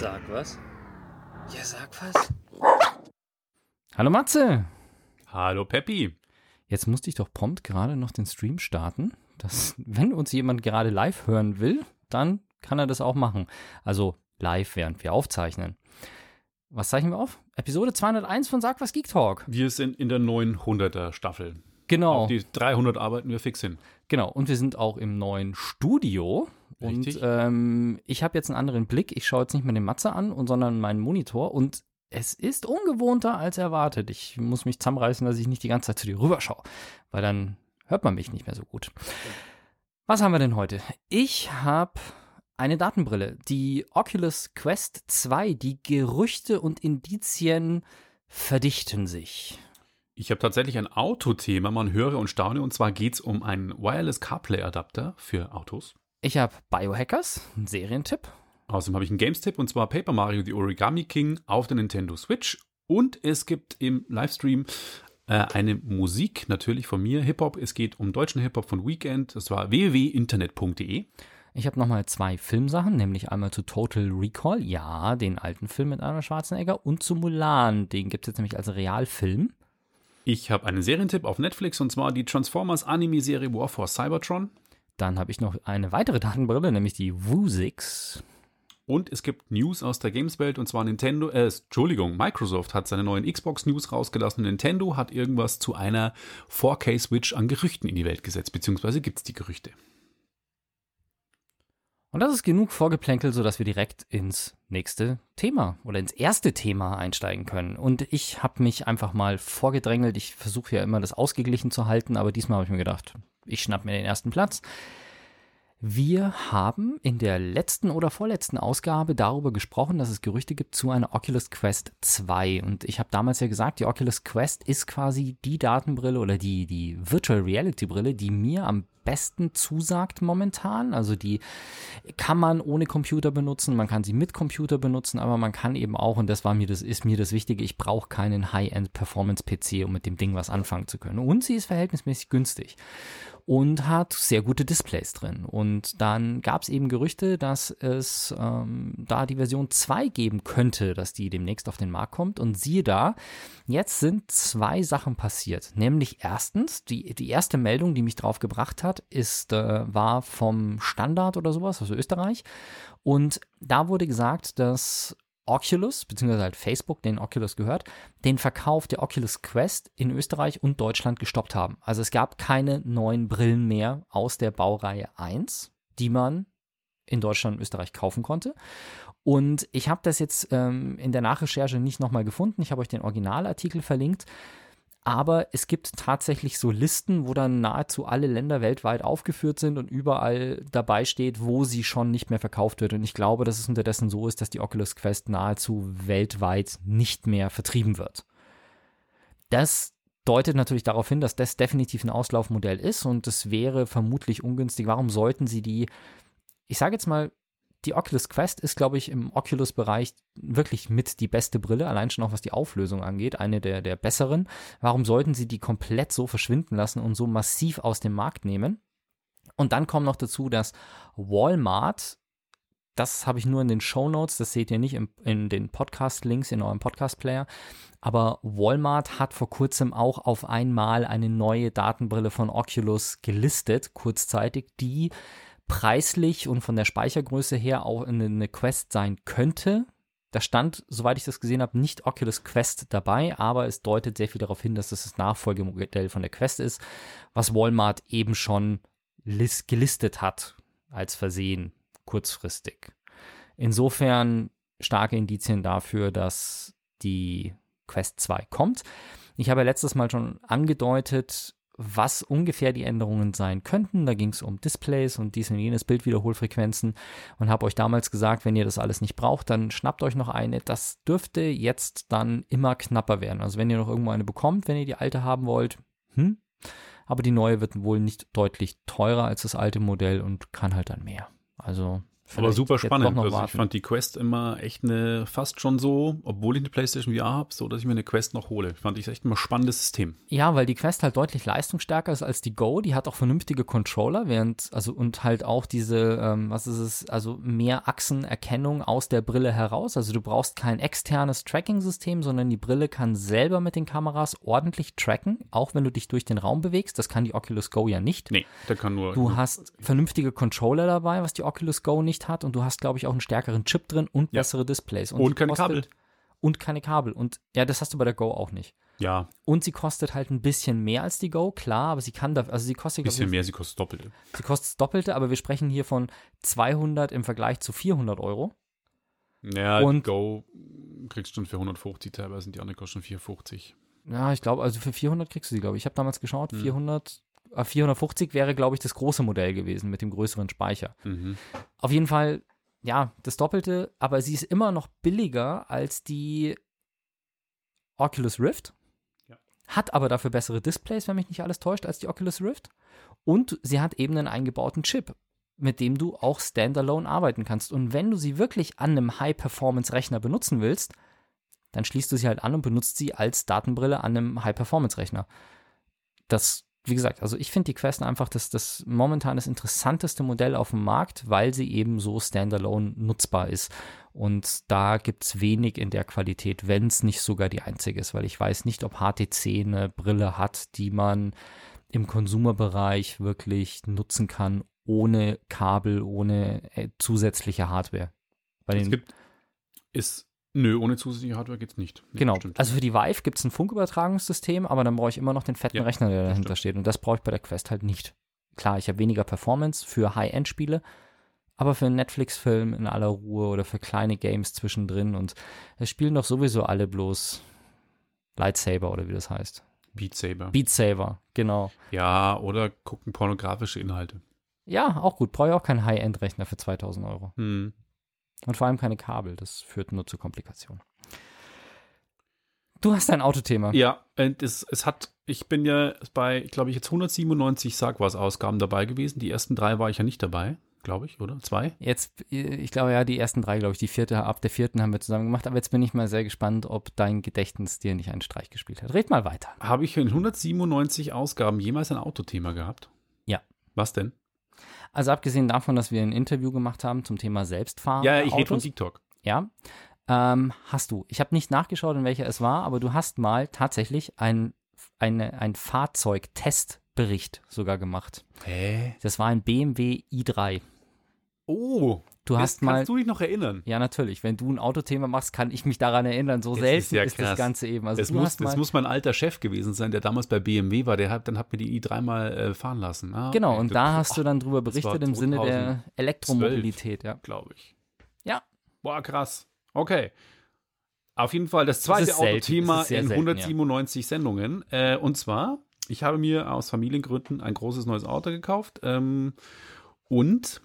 Sag was. Ja, sag was. Hallo Matze. Hallo Peppi. Jetzt musste ich doch prompt gerade noch den Stream starten. Dass, wenn uns jemand gerade live hören will, dann kann er das auch machen. Also live, während wir aufzeichnen. Was zeichnen wir auf? Episode 201 von Sag was Geek Talk. Wir sind in der 900er Staffel. Genau. Auf die 300 arbeiten wir fix hin. Genau. Und wir sind auch im neuen Studio. Richtig. Und ähm, ich habe jetzt einen anderen Blick. Ich schaue jetzt nicht mehr den Matze an, und, sondern meinen Monitor. Und es ist ungewohnter als erwartet. Ich muss mich zusammenreißen, dass ich nicht die ganze Zeit zu dir rüberschaue, weil dann hört man mich nicht mehr so gut. Was haben wir denn heute? Ich habe eine Datenbrille, die Oculus Quest 2. Die Gerüchte und Indizien verdichten sich. Ich habe tatsächlich ein Autothema, man höre und staune. Und zwar geht es um einen Wireless CarPlay-Adapter für Autos. Ich habe Biohackers, einen Serientipp. Außerdem habe ich einen Games-Tipp und zwar Paper Mario The Origami King auf der Nintendo Switch. Und es gibt im Livestream äh, eine Musik, natürlich von mir, Hip-Hop. Es geht um deutschen Hip-Hop von Weekend. Das war www.internet.de. Ich habe nochmal zwei Filmsachen, nämlich einmal zu Total Recall, ja, den alten Film mit Arnold Schwarzenegger, und zu Mulan, den gibt es jetzt nämlich als Realfilm. Ich habe einen Serientipp auf Netflix und zwar die Transformers Anime-Serie War for Cybertron. Dann habe ich noch eine weitere Datenbrille, nämlich die Vuzix. Und es gibt News aus der Gameswelt und zwar Nintendo, äh, Entschuldigung, Microsoft hat seine neuen Xbox-News rausgelassen. Nintendo hat irgendwas zu einer 4K-Switch an Gerüchten in die Welt gesetzt, beziehungsweise gibt es die Gerüchte. Und das ist genug Vorgeplänkel, sodass wir direkt ins nächste Thema oder ins erste Thema einsteigen können. Und ich habe mich einfach mal vorgedrängelt. Ich versuche ja immer das ausgeglichen zu halten, aber diesmal habe ich mir gedacht, ich schnapp mir den ersten Platz. Wir haben in der letzten oder vorletzten Ausgabe darüber gesprochen, dass es Gerüchte gibt zu einer Oculus Quest 2. Und ich habe damals ja gesagt, die Oculus Quest ist quasi die Datenbrille oder die, die Virtual Reality Brille, die mir am besten zusagt momentan. Also die kann man ohne Computer benutzen, man kann sie mit Computer benutzen, aber man kann eben auch, und das war mir das, ist mir das Wichtige, ich brauche keinen High-End-Performance-PC, um mit dem Ding was anfangen zu können. Und sie ist verhältnismäßig günstig und hat sehr gute Displays drin. Und dann gab es eben Gerüchte, dass es ähm, da die Version 2 geben könnte, dass die demnächst auf den Markt kommt. Und siehe da, jetzt sind zwei Sachen passiert. Nämlich erstens, die, die erste Meldung, die mich drauf gebracht hat, ist, äh, war vom Standard oder sowas, also Österreich. Und da wurde gesagt, dass Oculus, beziehungsweise halt Facebook, den Oculus gehört, den Verkauf der Oculus Quest in Österreich und Deutschland gestoppt haben. Also es gab keine neuen Brillen mehr aus der Baureihe 1, die man in Deutschland und Österreich kaufen konnte. Und ich habe das jetzt ähm, in der Nachrecherche nicht nochmal gefunden. Ich habe euch den Originalartikel verlinkt. Aber es gibt tatsächlich so Listen, wo dann nahezu alle Länder weltweit aufgeführt sind und überall dabei steht, wo sie schon nicht mehr verkauft wird. Und ich glaube, dass es unterdessen so ist, dass die Oculus Quest nahezu weltweit nicht mehr vertrieben wird. Das deutet natürlich darauf hin, dass das definitiv ein Auslaufmodell ist und es wäre vermutlich ungünstig. Warum sollten sie die, ich sage jetzt mal, die Oculus Quest ist, glaube ich, im Oculus-Bereich wirklich mit die beste Brille, allein schon auch was die Auflösung angeht, eine der, der besseren. Warum sollten sie die komplett so verschwinden lassen und so massiv aus dem Markt nehmen? Und dann kommt noch dazu, dass Walmart, das habe ich nur in den Show Notes, das seht ihr nicht in, in den Podcast-Links in eurem Podcast-Player, aber Walmart hat vor kurzem auch auf einmal eine neue Datenbrille von Oculus gelistet, kurzzeitig, die preislich und von der Speichergröße her auch eine Quest sein könnte. Da stand, soweit ich das gesehen habe, nicht Oculus Quest dabei, aber es deutet sehr viel darauf hin, dass es das Nachfolgemodell von der Quest ist, was Walmart eben schon gelistet hat als Versehen kurzfristig. Insofern starke Indizien dafür, dass die Quest 2 kommt. Ich habe ja letztes Mal schon angedeutet, was ungefähr die Änderungen sein könnten. Da ging es um Displays und dies und jenes Bildwiederholfrequenzen und habe euch damals gesagt, wenn ihr das alles nicht braucht, dann schnappt euch noch eine. Das dürfte jetzt dann immer knapper werden. Also wenn ihr noch irgendwo eine bekommt, wenn ihr die alte haben wollt, hm, aber die neue wird wohl nicht deutlich teurer als das alte Modell und kann halt dann mehr. Also Aber super spannend. Also ich fand die Quest immer echt eine, fast schon so, obwohl ich eine PlayStation VR habe, so, dass ich mir eine Quest noch hole. Fand ich echt immer ein spannendes System. Ja, weil die Quest halt deutlich leistungsstärker ist als die Go. Die hat auch vernünftige Controller, während, also und halt auch diese, ähm, was ist es, also mehr Achsenerkennung aus der Brille heraus. Also du brauchst kein externes Tracking-System, sondern die Brille kann selber mit den Kameras ordentlich tracken, auch wenn du dich durch den Raum bewegst. Das kann die Oculus Go ja nicht. Nee, der kann nur. Du hast vernünftige Controller dabei, was die Oculus Go nicht hat. Und du hast, glaube ich, auch einen stärkeren Chip drin und Ja. bessere Displays. Und die keine kostet- Kabel. Und keine Kabel. Und ja, das hast du bei der Go auch nicht. ja, Und sie kostet halt ein bisschen mehr als die Go, klar, aber sie kann da, also sie kostet, ein bisschen ich, mehr, sie kostet Doppelte. sie kostet Doppelte, aber wir sprechen hier von 200 im Vergleich zu 400 Euro. Ja, Und- die Go kriegst du schon für 150 teilweise, sind die anderen kosten schon 450. Ja, ich glaube, also für 400 kriegst du sie, glaube ich. Ich habe damals geschaut, Hm. 400, äh, 450 wäre, glaube ich, das große Modell gewesen mit dem größeren Speicher. Mhm. Auf jeden Fall, ja, das Doppelte, aber sie ist immer noch billiger als die Oculus Rift. Ja. Hat aber dafür bessere Displays, wenn mich nicht alles täuscht, als die Oculus Rift. Und sie hat eben einen eingebauten Chip, mit dem du auch standalone arbeiten kannst. Und wenn du sie wirklich an einem High-Performance-Rechner benutzen willst, dann schließt du sie halt an und benutzt sie als Datenbrille an einem High-Performance-Rechner. Das, wie gesagt, also ich finde die Quest einfach das, das momentan das interessanteste Modell auf dem Markt, weil sie eben so standalone nutzbar ist. Und da gibt es wenig in der Qualität, wenn es nicht sogar die einzige ist, weil ich weiß nicht, ob HTC eine Brille hat, die man im Konsumerbereich wirklich nutzen kann, ohne Kabel, ohne äh, zusätzliche Hardware. Bei Es gibt, ist, nö, ohne zusätzliche Hardware geht's nicht. Nee, Genau. Stimmt. Also für die Vive gibt es ein Funkübertragungssystem, aber dann brauche ich immer noch den fetten Ja, Rechner, der dahinter stimmt. steht. Und das brauche ich bei der Quest halt nicht. Klar, ich habe weniger Performance für High-End-Spiele, aber für einen Netflix-Film in aller Ruhe oder für kleine Games zwischendrin. Und es spielen doch sowieso alle bloß Lightsaber oder wie das heißt. Beat Saber. Beat Saber, genau. ja, oder gucken pornografische Inhalte. Ja, auch gut. Brauche ich auch keinen High-End-Rechner für 2000 Euro. Hm. Und vor allem keine Kabel. Das führt nur zu Komplikationen. Du hast ein Autothema. Ja, es, es hat, ich bin ja bei, glaube ich, jetzt 197 Sagwas-Ausgaben dabei gewesen. Die ersten drei war ich ja nicht dabei, glaube ich, oder? Zwei? Jetzt, ich glaube ja, die ersten drei, glaube ich, die vierte, ab der vierten haben wir zusammen gemacht, aber jetzt bin ich mal sehr gespannt, ob dein Gedächtnis dir nicht einen Streich gespielt hat. Red mal weiter. Habe ich in 197 Ausgaben jemals ein Autothema gehabt? Ja. Was denn? Also abgesehen davon, dass wir ein Interview gemacht haben zum Thema Selbstfahren. ja, ich rede von TikTok. Ja. Ähm, hast du. Ich habe nicht nachgeschaut, in welcher es war, aber du hast mal tatsächlich ein, eine, ein Fahrzeugtestbericht sogar gemacht. Hä? Das war ein BMW i3. Oh, Du das hast mal. kannst du dich noch erinnern? Ja, natürlich. Wenn du ein Autothema machst, kann ich mich daran erinnern. So Das selten ist ja ist das. Ganze eben. Also Das du muss, das muss mein alter Chef gewesen sein, der damals bei BMW war. Der hat, dann hat mir die i3 mal äh, fahren lassen. Ah, Genau, okay. und da hast du dann drüber das berichtet im Sinne der Elektromobilität, ja. glaube ich. Ja. Boah, krass. Okay. Auf jeden Fall das zweite selten. Autothema Das in selten, 197 Sendungen. Äh, und zwar, ich habe mir aus Familiengründen ein großes neues Auto gekauft. Ähm, und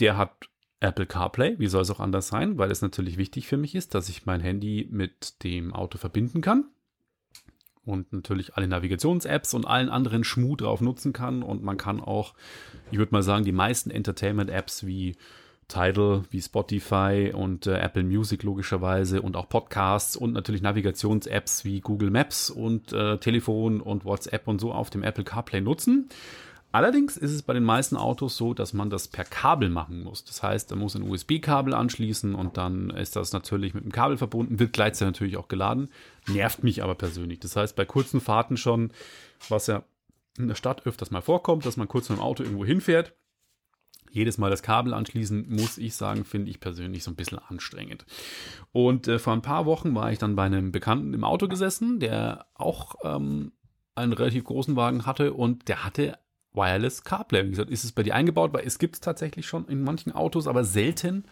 der hat Apple CarPlay. Wie soll es auch anders sein? Weil es natürlich wichtig für mich ist, dass ich mein Handy mit dem Auto verbinden kann. Und natürlich alle Navigations-Apps und allen anderen Schmuh drauf nutzen kann. Und man kann auch, ich würde mal sagen, die meisten Entertainment-Apps wie Tidal, wie Spotify und äh, Apple Music logischerweise und auch Podcasts und natürlich Navigations-Apps wie Google Maps und äh, Telefon und WhatsApp und so auf dem Apple CarPlay nutzen. Allerdings ist es bei den meisten Autos so, dass man das per Kabel machen muss. Das heißt, man muss ein USB-Kabel anschließen und dann ist das natürlich mit dem Kabel verbunden, wird gleichzeitig natürlich auch geladen. Nervt mich aber persönlich. Das heißt, bei kurzen Fahrten schon, was ja in der Stadt öfters mal vorkommt, dass man kurz mit dem Auto irgendwo hinfährt, jedes Mal das Kabel anschließen, muss ich sagen, finde ich persönlich so ein bisschen anstrengend. Und äh, vor ein paar Wochen war ich dann bei einem Bekannten im Auto gesessen, der auch ähm, einen relativ großen Wagen hatte und der hatte Wireless CarPlay. Wie gesagt, ist es bei dir eingebaut? Weil es gibt es tatsächlich schon in manchen Autos, aber selten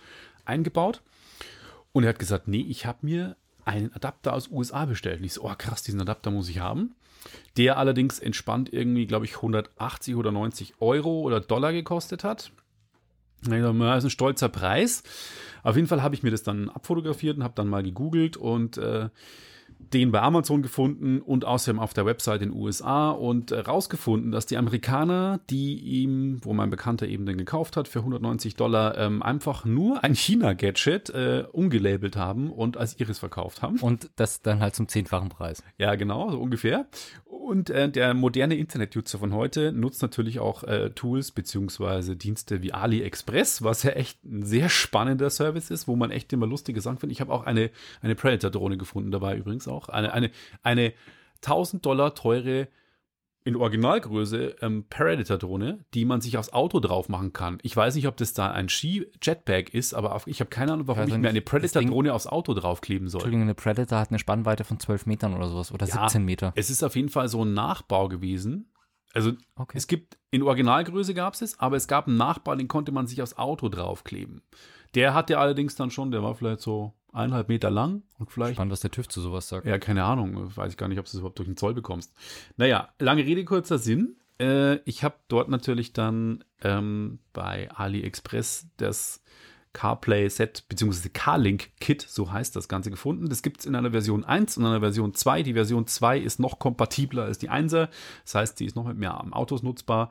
eingebaut. Und er hat gesagt, nee, ich habe mir einen Adapter aus USA bestellt. Und ich so, oh krass, diesen Adapter muss ich haben. Der allerdings entspannt irgendwie, glaube ich, 180 oder 90 Euro oder Dollar gekostet hat. Das ist ein stolzer Preis. Auf jeden Fall habe ich mir das dann abfotografiert und habe dann mal gegoogelt und äh, den bei Amazon gefunden und außerdem auf der Website in den USA und äh, rausgefunden, dass die Amerikaner, die ihm, wo mein Bekannter eben den gekauft hat, für 190 Dollar ähm, einfach nur ein China-Gadget äh, umgelabelt haben und als ihres verkauft haben. Und das dann halt zum zehnfachen Preis. Ja, genau, so ungefähr. Und äh, der moderne Internet-User von heute nutzt natürlich auch äh, Tools beziehungsweise Dienste wie AliExpress, was ja echt ein sehr spannender Service ist, wo man echt immer lustige Sachen findet. Ich habe auch eine, eine Predator-Drohne gefunden dabei übrigens auch. Eine, eine, eine 1000 Dollar teure in Originalgröße ähm, Predator-Drohne, die man sich aufs Auto drauf machen kann. Ich weiß nicht, ob das da ein Ski-Jetpack ist, aber auf, ich habe keine Ahnung, warum Also ich mir eine Predator-Drohne aufs Auto draufkleben soll. Entschuldigung, eine Predator hat eine Spannweite von 12 Metern oder sowas oder Ja, 17 Meter. Es ist auf jeden Fall so ein Nachbau gewesen. Also Okay. es gibt, in Originalgröße gab es es, aber es gab einen Nachbau, den konnte man sich aufs Auto draufkleben. Der hatte allerdings dann schon, der war vielleicht so eineinhalb Meter lang und vielleicht Spannend, was der TÜV zu sowas sagt. ja, keine Ahnung. Weiß ich gar nicht, ob du es überhaupt durch den Zoll bekommst. Naja, lange Rede, kurzer Sinn. Äh, ich habe dort natürlich dann ähm, bei AliExpress das CarPlay-Set bzw. CarLink-Kit, so heißt das Ganze, gefunden. Das gibt es in einer Version 1 und einer Version 2. Die Version 2 ist noch kompatibler als die 1er. Das heißt, sie ist noch mit mehr Autos nutzbar.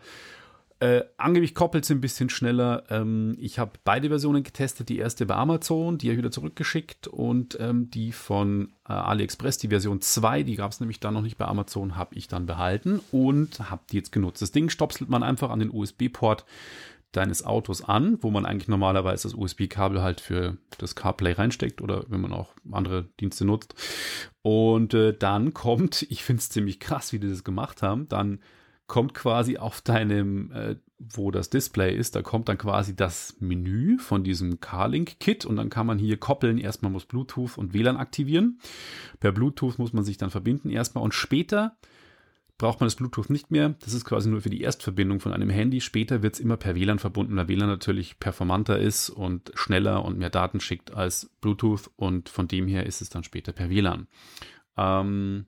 Äh, angeblich koppelt sie ein bisschen schneller. Ähm, ich habe beide Versionen getestet. Die erste bei Amazon, die habe ich wieder zurückgeschickt. Und ähm, die von äh, AliExpress, die Version 2, die gab es nämlich dann noch nicht bei Amazon, habe ich dann behalten und habe die jetzt genutzt. Das Ding stopselt man einfach an den USB-Port deines Autos an, wo man eigentlich normalerweise das USB-Kabel halt für das CarPlay reinsteckt oder wenn man auch andere Dienste nutzt. Und äh, dann kommt, ich finde es ziemlich krass, wie die das gemacht haben, dann kommt quasi auf deinem, äh, wo das Display ist, da kommt dann quasi das Menü von diesem CarLink-Kit und dann kann man hier koppeln. Erstmal muss Bluetooth und WLAN aktivieren. Per Bluetooth muss man sich dann verbinden erstmal und später braucht man das Bluetooth nicht mehr. Das ist quasi nur für die Erstverbindung von einem Handy. Später wird es immer per WLAN verbunden, weil WLAN natürlich performanter ist und schneller und mehr Daten schickt als Bluetooth und von dem her ist es dann später per WLAN. Ähm,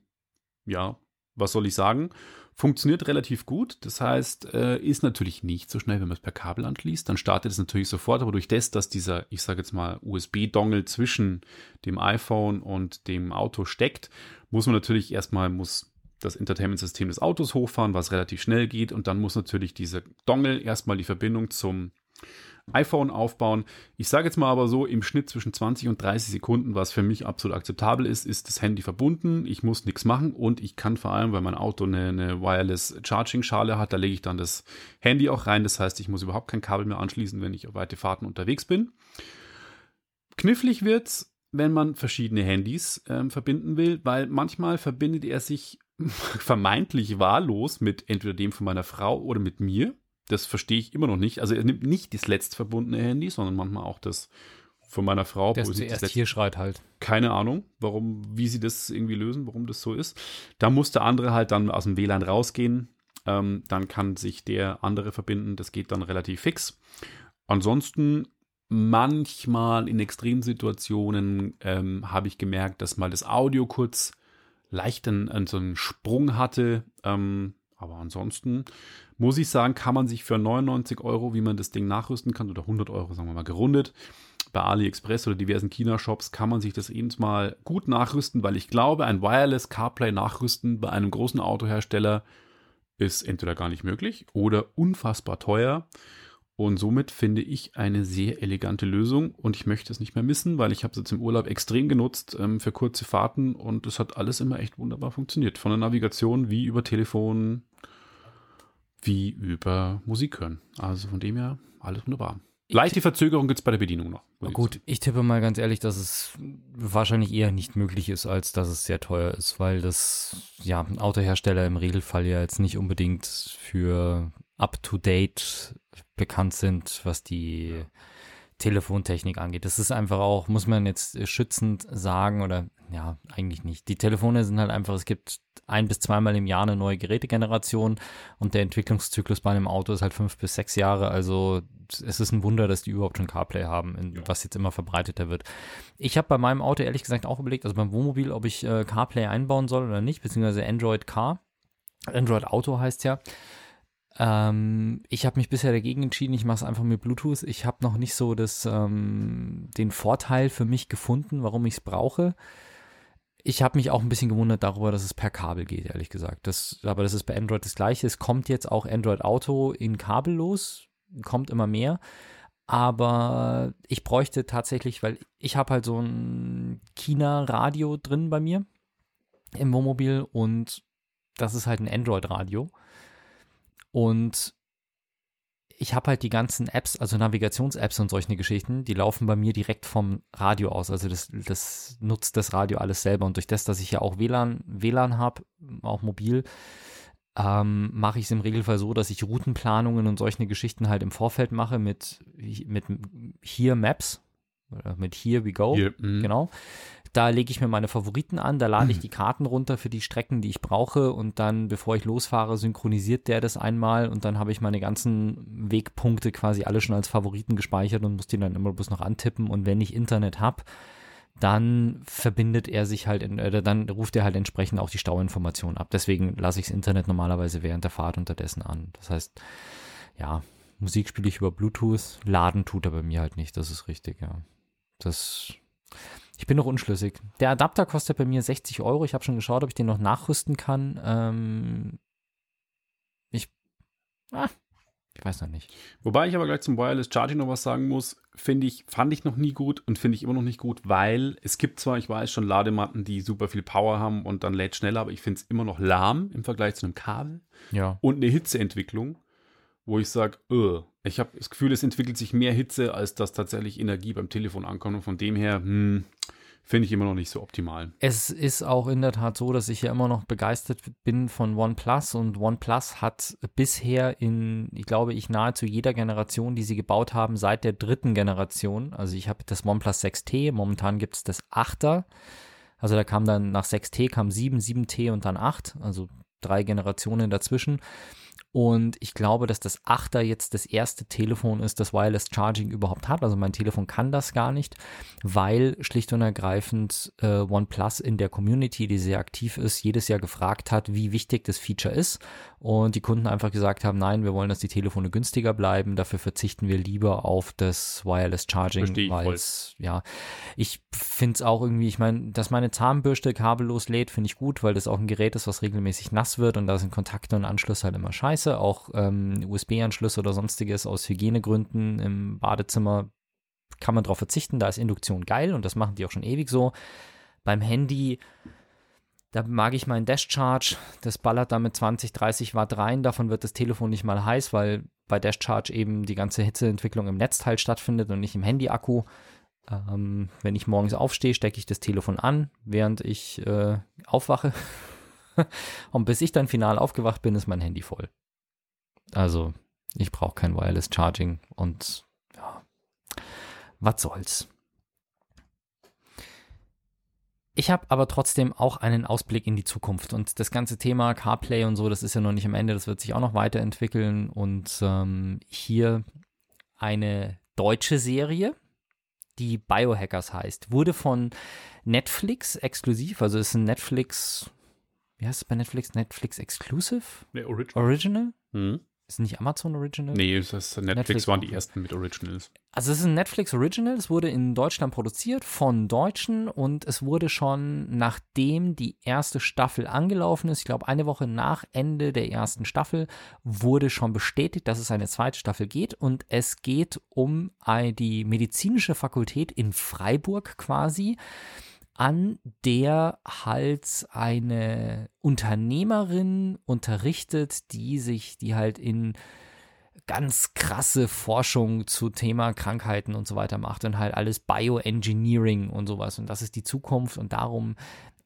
ja, was soll ich sagen? Funktioniert relativ gut. Das heißt, äh, ist natürlich nicht so schnell, wenn man es per Kabel anschließt. Dann startet es natürlich sofort, aber durch das, dass dieser, ich sage jetzt mal, USB-Dongle zwischen dem iPhone und dem Auto steckt, muss man natürlich erstmal, muss das Entertainment-System des Autos hochfahren, was relativ schnell geht. Und dann muss natürlich dieser Dongle erstmal die Verbindung zum iPhone aufbauen. Ich sage jetzt mal aber so, im Schnitt zwischen 20 und 30 Sekunden, was für mich absolut akzeptabel ist, ist das Handy verbunden. Ich muss nichts machen und ich kann vor allem, weil mein Auto eine, eine Wireless Charging Schale hat, da lege ich dann das Handy auch rein. Das heißt, ich muss überhaupt kein Kabel mehr anschließen, wenn ich auf weite Fahrten unterwegs bin. Knifflig wird's, wenn man verschiedene Handys ähm, verbinden will, weil manchmal verbindet er sich vermeintlich wahllos mit entweder dem von meiner Frau oder mit mir. Das verstehe ich immer noch nicht. Also er nimmt nicht das letzt verbundene Handy, sondern manchmal auch das von meiner Frau. Der das zuerst letzt- hier schreit halt. keine Ahnung, warum, wie sie das irgendwie lösen, warum das so ist. Da muss der andere halt dann aus dem WLAN rausgehen. Ähm, dann kann sich der andere verbinden. Das geht dann relativ fix. Ansonsten manchmal in Extremsituationen ähm, habe ich gemerkt, dass mal das Audio kurz leicht einen, einen, so einen Sprung hatte. Ähm, aber ansonsten muss ich sagen, kann man sich für 99 Euro, wie man das Ding nachrüsten kann, oder 100 Euro, sagen wir mal, gerundet, bei AliExpress oder diversen China-Shops kann man sich das eben mal gut nachrüsten, weil ich glaube, ein Wireless CarPlay nachrüsten bei einem großen Autohersteller ist entweder gar nicht möglich oder unfassbar teuer. Und somit finde ich eine sehr elegante Lösung und ich möchte es nicht mehr missen, weil ich habe es jetzt im Urlaub extrem genutzt ähm, für kurze Fahrten und es hat alles immer echt wunderbar funktioniert. Von der Navigation wie über Telefon, wie über Musik hören. Also von dem her alles wunderbar. Leichte Verzögerung gibt es bei der Bedienung noch. ich Gut, ich tippe mal ganz ehrlich, dass es wahrscheinlich eher nicht möglich ist, als dass es sehr teuer ist, weil das, ja, Autohersteller im Regelfall ja jetzt nicht unbedingt für up-to-date bekannt sind, was die Telefontechnik angeht. Das ist einfach auch, muss man jetzt schützend sagen oder ja, eigentlich nicht. Die Telefone sind halt einfach, es gibt ein bis zweimal im Jahr eine neue Gerätegeneration und der Entwicklungszyklus bei einem Auto ist halt fünf bis sechs Jahre. Also es ist ein Wunder, dass die überhaupt schon CarPlay haben, in, was jetzt immer verbreiteter wird. Ich habe bei meinem Auto ehrlich gesagt auch überlegt, also beim Wohnmobil, ob ich äh, CarPlay einbauen soll oder nicht, beziehungsweise Android Car. Android Auto heißt ja. Ähm, ich habe mich bisher dagegen entschieden, ich mache es einfach mit Bluetooth. Ich habe noch nicht so das, ähm, den Vorteil für mich gefunden, warum ich es brauche. Ich habe mich auch ein bisschen gewundert darüber, dass es per Kabel geht, ehrlich gesagt. Das, aber das ist bei Android das gleiche. Es kommt jetzt auch Android Auto in kabellos, kommt immer mehr. Aber ich bräuchte tatsächlich, weil ich habe halt so ein China-Radio drin bei mir im Wohnmobil und das ist halt ein Android-Radio. Und ich habe halt die ganzen Apps, also Navigations-Apps und solche Geschichten, die laufen bei mir direkt vom Radio aus. Also das, das nutzt das Radio alles selber. Und durch das, dass ich ja auch WLAN, WLAN habe, auch mobil, ähm, mache ich es im Regelfall so, dass ich Routenplanungen und solche Geschichten halt im Vorfeld mache mit, mit hier Maps, oder mit Here We Go, Hier, mhm. genau. Da lege ich mir meine Favoriten an, da lade ich Mhm. die Karten runter für die Strecken, die ich brauche und dann, bevor ich losfahre, synchronisiert der das einmal und dann habe ich meine ganzen Wegpunkte quasi alle schon als Favoriten gespeichert und muss die dann immer bloß noch antippen und wenn ich Internet habe, dann verbindet er sich halt, in, äh, dann ruft er halt entsprechend auch die Stauinformationen ab. Deswegen lasse ich das Internet normalerweise während der Fahrt unterdessen an. Das heißt, ja, Musik spiele ich über Bluetooth, laden tut er bei mir halt nicht, das ist richtig, ja. Das, ich bin noch unschlüssig. Der Adapter kostet bei mir 60 Euro. Ich habe schon geschaut, ob ich den noch nachrüsten kann. Ähm, ich, ah, ich weiß noch nicht. Wobei ich aber gleich zum Wireless Charging noch was sagen muss, finde ich, fand ich noch nie gut und finde ich immer noch nicht gut, weil es gibt zwar, ich weiß schon, Ladematten, die super viel Power haben und dann lädt schneller, aber ich finde es immer noch lahm im Vergleich zu einem Kabel Ja. und eine Hitzeentwicklung, wo ich sage, ich habe das Gefühl, es entwickelt sich mehr Hitze, als dass tatsächlich Energie beim Telefon ankommt. Und von dem her, hm, finde ich immer noch nicht so optimal. Es ist auch in der Tat so, dass ich ja immer noch begeistert bin von OnePlus. Und OnePlus hat bisher in, ich glaube ich, nahezu jeder Generation, die sie gebaut haben, seit der dritten Generation, also ich habe das OnePlus 6T, momentan gibt es das 8er, also da kam dann nach 6T kam 7, 7T und dann 8, also drei Generationen dazwischen. Und ich glaube, dass das 8er jetzt das erste Telefon ist, das Wireless Charging überhaupt hat. Also mein Telefon kann das gar nicht, weil schlicht und ergreifend äh, OnePlus in der Community, die sehr aktiv ist, jedes Jahr gefragt hat, wie wichtig das Feature ist. Und die Kunden einfach gesagt haben, nein, wir wollen, dass die Telefone günstiger bleiben. Dafür verzichten wir lieber auf das Wireless Charging, weil ja, ich finde es auch irgendwie, ich meine, dass meine Zahnbürste kabellos lädt, finde ich gut, weil das auch ein Gerät ist, was regelmäßig nass wird und da sind Kontakte und Anschlüsse halt immer scheiße. Auch ähm, USB-Anschlüsse oder sonstiges aus Hygienegründen im Badezimmer kann man darauf verzichten. Da ist Induktion geil und das machen die auch schon ewig so. Beim Handy, da mag ich meinen Dash Charge, das ballert da mit 20, 30 Watt rein. Davon wird das Telefon nicht mal heiß, weil bei Dash Charge eben die ganze Hitzeentwicklung im Netzteil stattfindet und nicht im Handy-Akku. Ähm, wenn ich morgens aufstehe, stecke ich das Telefon an, während ich äh, aufwache. und bis ich dann final aufgewacht bin, ist mein Handy voll. Also, ich brauche kein Wireless Charging und ja, was soll's. Ich habe aber trotzdem auch einen Ausblick in die Zukunft und das ganze Thema CarPlay und so, das ist ja noch nicht am Ende, das wird sich auch noch weiterentwickeln und ähm, hier eine deutsche Serie, die Biohackers heißt, wurde von Netflix exklusiv, also ist ein Netflix, wie heißt es bei Netflix? Netflix Exclusive? Nee, Original. Original? Hm? Ist nicht Amazon Original? Nee, das ist Netflix, Netflix waren die ersten mit Originals. Also es ist ein Netflix Original, es wurde in Deutschland produziert von Deutschen und es wurde schon nachdem die erste Staffel angelaufen ist, ich glaube eine Woche nach Ende der ersten Staffel, wurde schon bestätigt, dass es eine zweite Staffel geht und es geht um ein- die medizinische Fakultät in Freiburg quasi, an der halt eine Unternehmerin unterrichtet, die sich, die halt in ganz krasse Forschung zu Thema Krankheiten und so weiter macht und halt alles Bioengineering und sowas. Und das ist die Zukunft und darum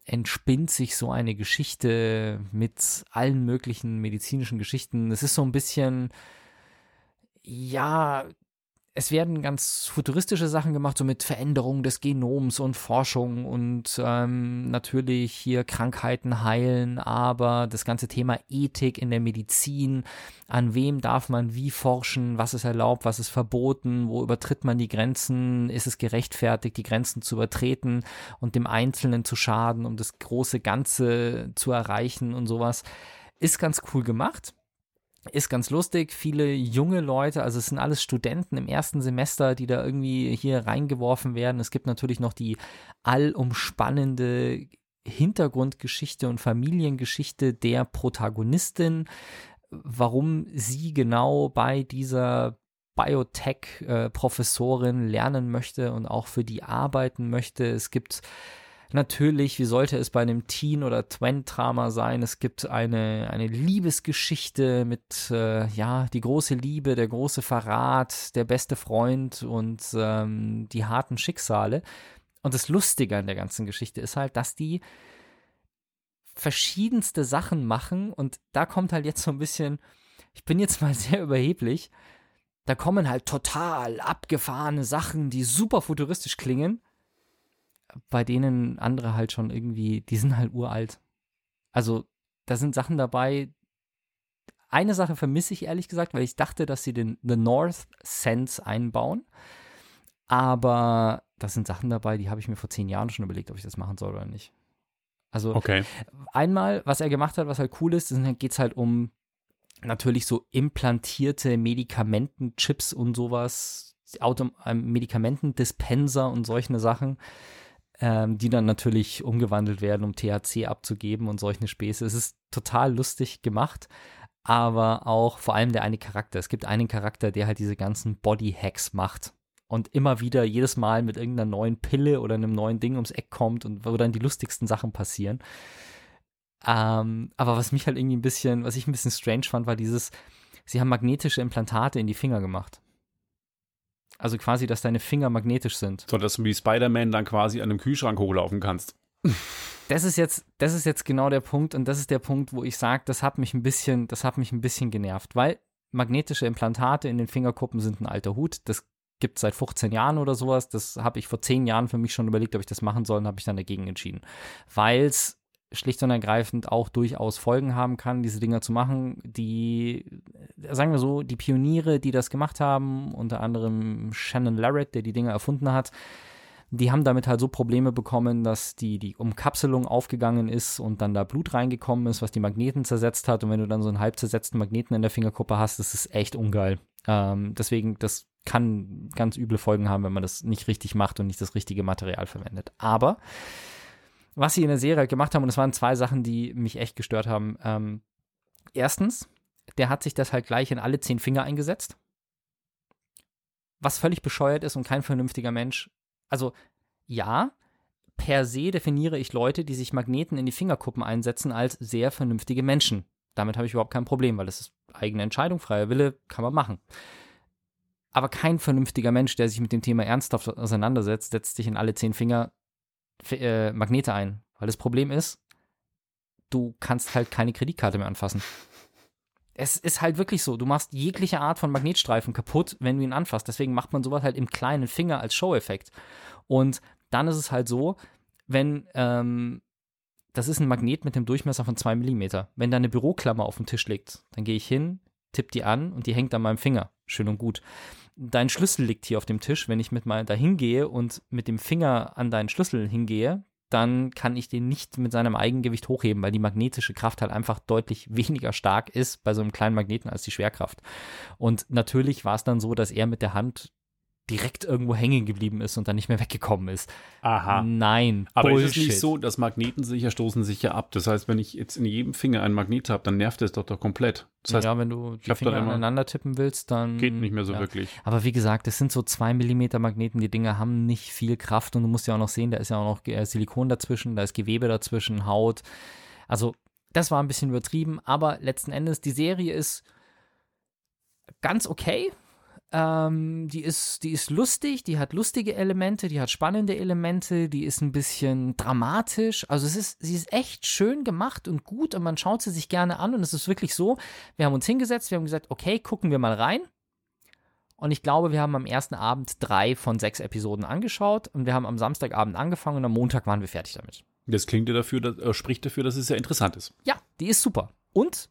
entspinnt sich so eine Geschichte mit allen möglichen medizinischen Geschichten. Es ist so ein bisschen, ja, es werden ganz futuristische Sachen gemacht, so mit Veränderung des Genoms und Forschung und ähm, natürlich hier Krankheiten heilen, aber das ganze Thema Ethik in der Medizin, an wem darf man wie forschen, was ist erlaubt, was ist verboten, wo übertritt man die Grenzen, ist es gerechtfertigt, die Grenzen zu übertreten und dem Einzelnen zu schaden, um das große Ganze zu erreichen und sowas, ist ganz cool gemacht. Ist ganz lustig, viele junge Leute, also es sind alles Studenten im ersten Semester, die da irgendwie hier reingeworfen werden. Es gibt natürlich noch die allumspannende Hintergrundgeschichte und Familiengeschichte der Protagonistin, warum sie genau bei dieser Biotech-Professorin lernen möchte und auch für die arbeiten möchte. Es gibt natürlich, wie sollte es bei einem Teen- oder Twin-Drama sein, es gibt eine, eine Liebesgeschichte mit, äh, ja, die große Liebe, der große Verrat, der beste Freund und ähm, die harten Schicksale. Und das Lustige an der ganzen Geschichte ist halt, dass die verschiedenste Sachen machen und da kommt halt jetzt so ein bisschen, ich bin jetzt mal sehr überheblich, da kommen halt total abgefahrene Sachen, die super futuristisch klingen, bei denen andere halt schon irgendwie, die sind halt uralt. Also da sind Sachen dabei. Eine Sache vermisse ich ehrlich gesagt, weil ich dachte, dass sie den The North Sense einbauen. Aber da sind Sachen dabei, die habe ich mir vor zehn Jahren schon überlegt, ob ich das machen soll oder nicht. Also Okay. einmal, was er gemacht hat, was halt cool ist, geht es halt um natürlich so implantierte Medikamentenchips und sowas, Auto ähm, Medikamentendispenser und solche Sachen, ähm, die dann natürlich umgewandelt werden, um THC abzugeben und solche Späße. Es ist total lustig gemacht, aber auch vor allem der eine Charakter. Es gibt einen Charakter, der halt diese ganzen Body-Hacks macht und immer wieder jedes Mal mit irgendeiner neuen Pille oder einem neuen Ding ums Eck kommt und wo dann die lustigsten Sachen passieren. Ähm, aber was mich halt irgendwie ein bisschen, was ich ein bisschen strange fand, war dieses, sie haben magnetische Implantate in die Finger gemacht. Also quasi, dass deine Finger magnetisch sind. So, dass du wie Spider-Man dann quasi an einem Kühlschrank hochlaufen kannst. Das ist jetzt, das ist jetzt genau der Punkt und das ist der Punkt, wo ich sage, das hat mich ein bisschen, das hat mich ein bisschen genervt, weil magnetische Implantate in den Fingerkuppen sind ein alter Hut. Das gibt es seit 15 Jahren oder sowas. Das habe ich vor 10 Jahren für mich schon überlegt, ob ich das machen soll und habe ich dann dagegen entschieden. Weil es schlicht und ergreifend auch durchaus Folgen haben kann, diese Dinger zu machen. Die, sagen wir so, die Pioniere, die das gemacht haben, unter anderem Shannon Larrett, der die Dinger erfunden hat, die haben damit halt so Probleme bekommen, dass die, die Umkapselung aufgegangen ist und dann da Blut reingekommen ist, was die Magneten zersetzt hat. Und wenn du dann so einen halb zersetzten Magneten in der Fingerkuppe hast, das ist echt ungeil. Ähm, deswegen, das kann ganz üble Folgen haben, wenn man das nicht richtig macht und nicht das richtige Material verwendet. Aber was sie in der Serie halt gemacht haben, und es waren zwei Sachen, die mich echt gestört haben. Ähm, erstens, der hat sich das halt gleich in alle zehn Finger eingesetzt. Was völlig bescheuert ist und kein vernünftiger Mensch. Also, ja, per se definiere ich Leute, die sich Magneten in die Fingerkuppen einsetzen, als sehr vernünftige Menschen. Damit habe ich überhaupt kein Problem, weil das ist eigene Entscheidung, freier Wille, kann man machen. Aber kein vernünftiger Mensch, der sich mit dem Thema ernsthaft auseinandersetzt, setzt sich in alle zehn Finger äh, Magnete ein. Weil das Problem ist, du kannst halt keine Kreditkarte mehr anfassen. Es ist halt wirklich so, du machst jegliche Art von Magnetstreifen kaputt, wenn du ihn anfasst. Deswegen macht man sowas halt im kleinen Finger als Show-Effekt. Und dann ist es halt so, wenn, ähm, das ist ein Magnet mit einem Durchmesser von 2 mm. Wenn da eine Büroklammer auf dem Tisch liegt, dann gehe ich hin, tipp die an und die hängt an meinem Finger. Schön und gut dein Schlüssel liegt hier auf dem Tisch. Wenn ich mit mal da hingehe und mit dem Finger an deinen Schlüssel hingehe, dann kann ich den nicht mit seinem Eigengewicht hochheben, weil die magnetische Kraft halt einfach deutlich weniger stark ist bei so einem kleinen Magneten als die Schwerkraft. Und natürlich war es dann so, dass er mit der Hand direkt irgendwo hängen geblieben ist und dann nicht mehr weggekommen ist. Aha. Nein, Aber Bullshit. ist es nicht so, dass Magneten sicher stoßen sich ja ab? Das heißt, wenn ich jetzt in jedem Finger einen Magnet habe, dann nervt es doch doch komplett. Das heißt, ja, wenn du die Finger aneinander tippen willst, dann geht nicht mehr so ja. wirklich. Aber wie gesagt, das sind so 2 mm Magneten, die Dinger haben nicht viel Kraft und du musst ja auch noch sehen, da ist ja auch noch äh, Silikon dazwischen, da ist Gewebe dazwischen, Haut. Also, das war ein bisschen übertrieben, aber letzten Endes, die Serie ist ganz okay. Ähm, die, ist, die ist lustig, die hat lustige Elemente, die hat spannende Elemente, die ist ein bisschen dramatisch. Also es ist, sie ist echt schön gemacht und gut und man schaut sie sich gerne an und es ist wirklich so, wir haben uns hingesetzt, wir haben gesagt, okay, gucken wir mal rein. Und ich glaube, wir haben am ersten Abend drei von sechs Episoden angeschaut und wir haben am Samstagabend angefangen und am Montag waren wir fertig damit. Das klingt ja dafür, dass, äh, spricht dafür, dass es sehr interessant ist. Ja, die ist super. Und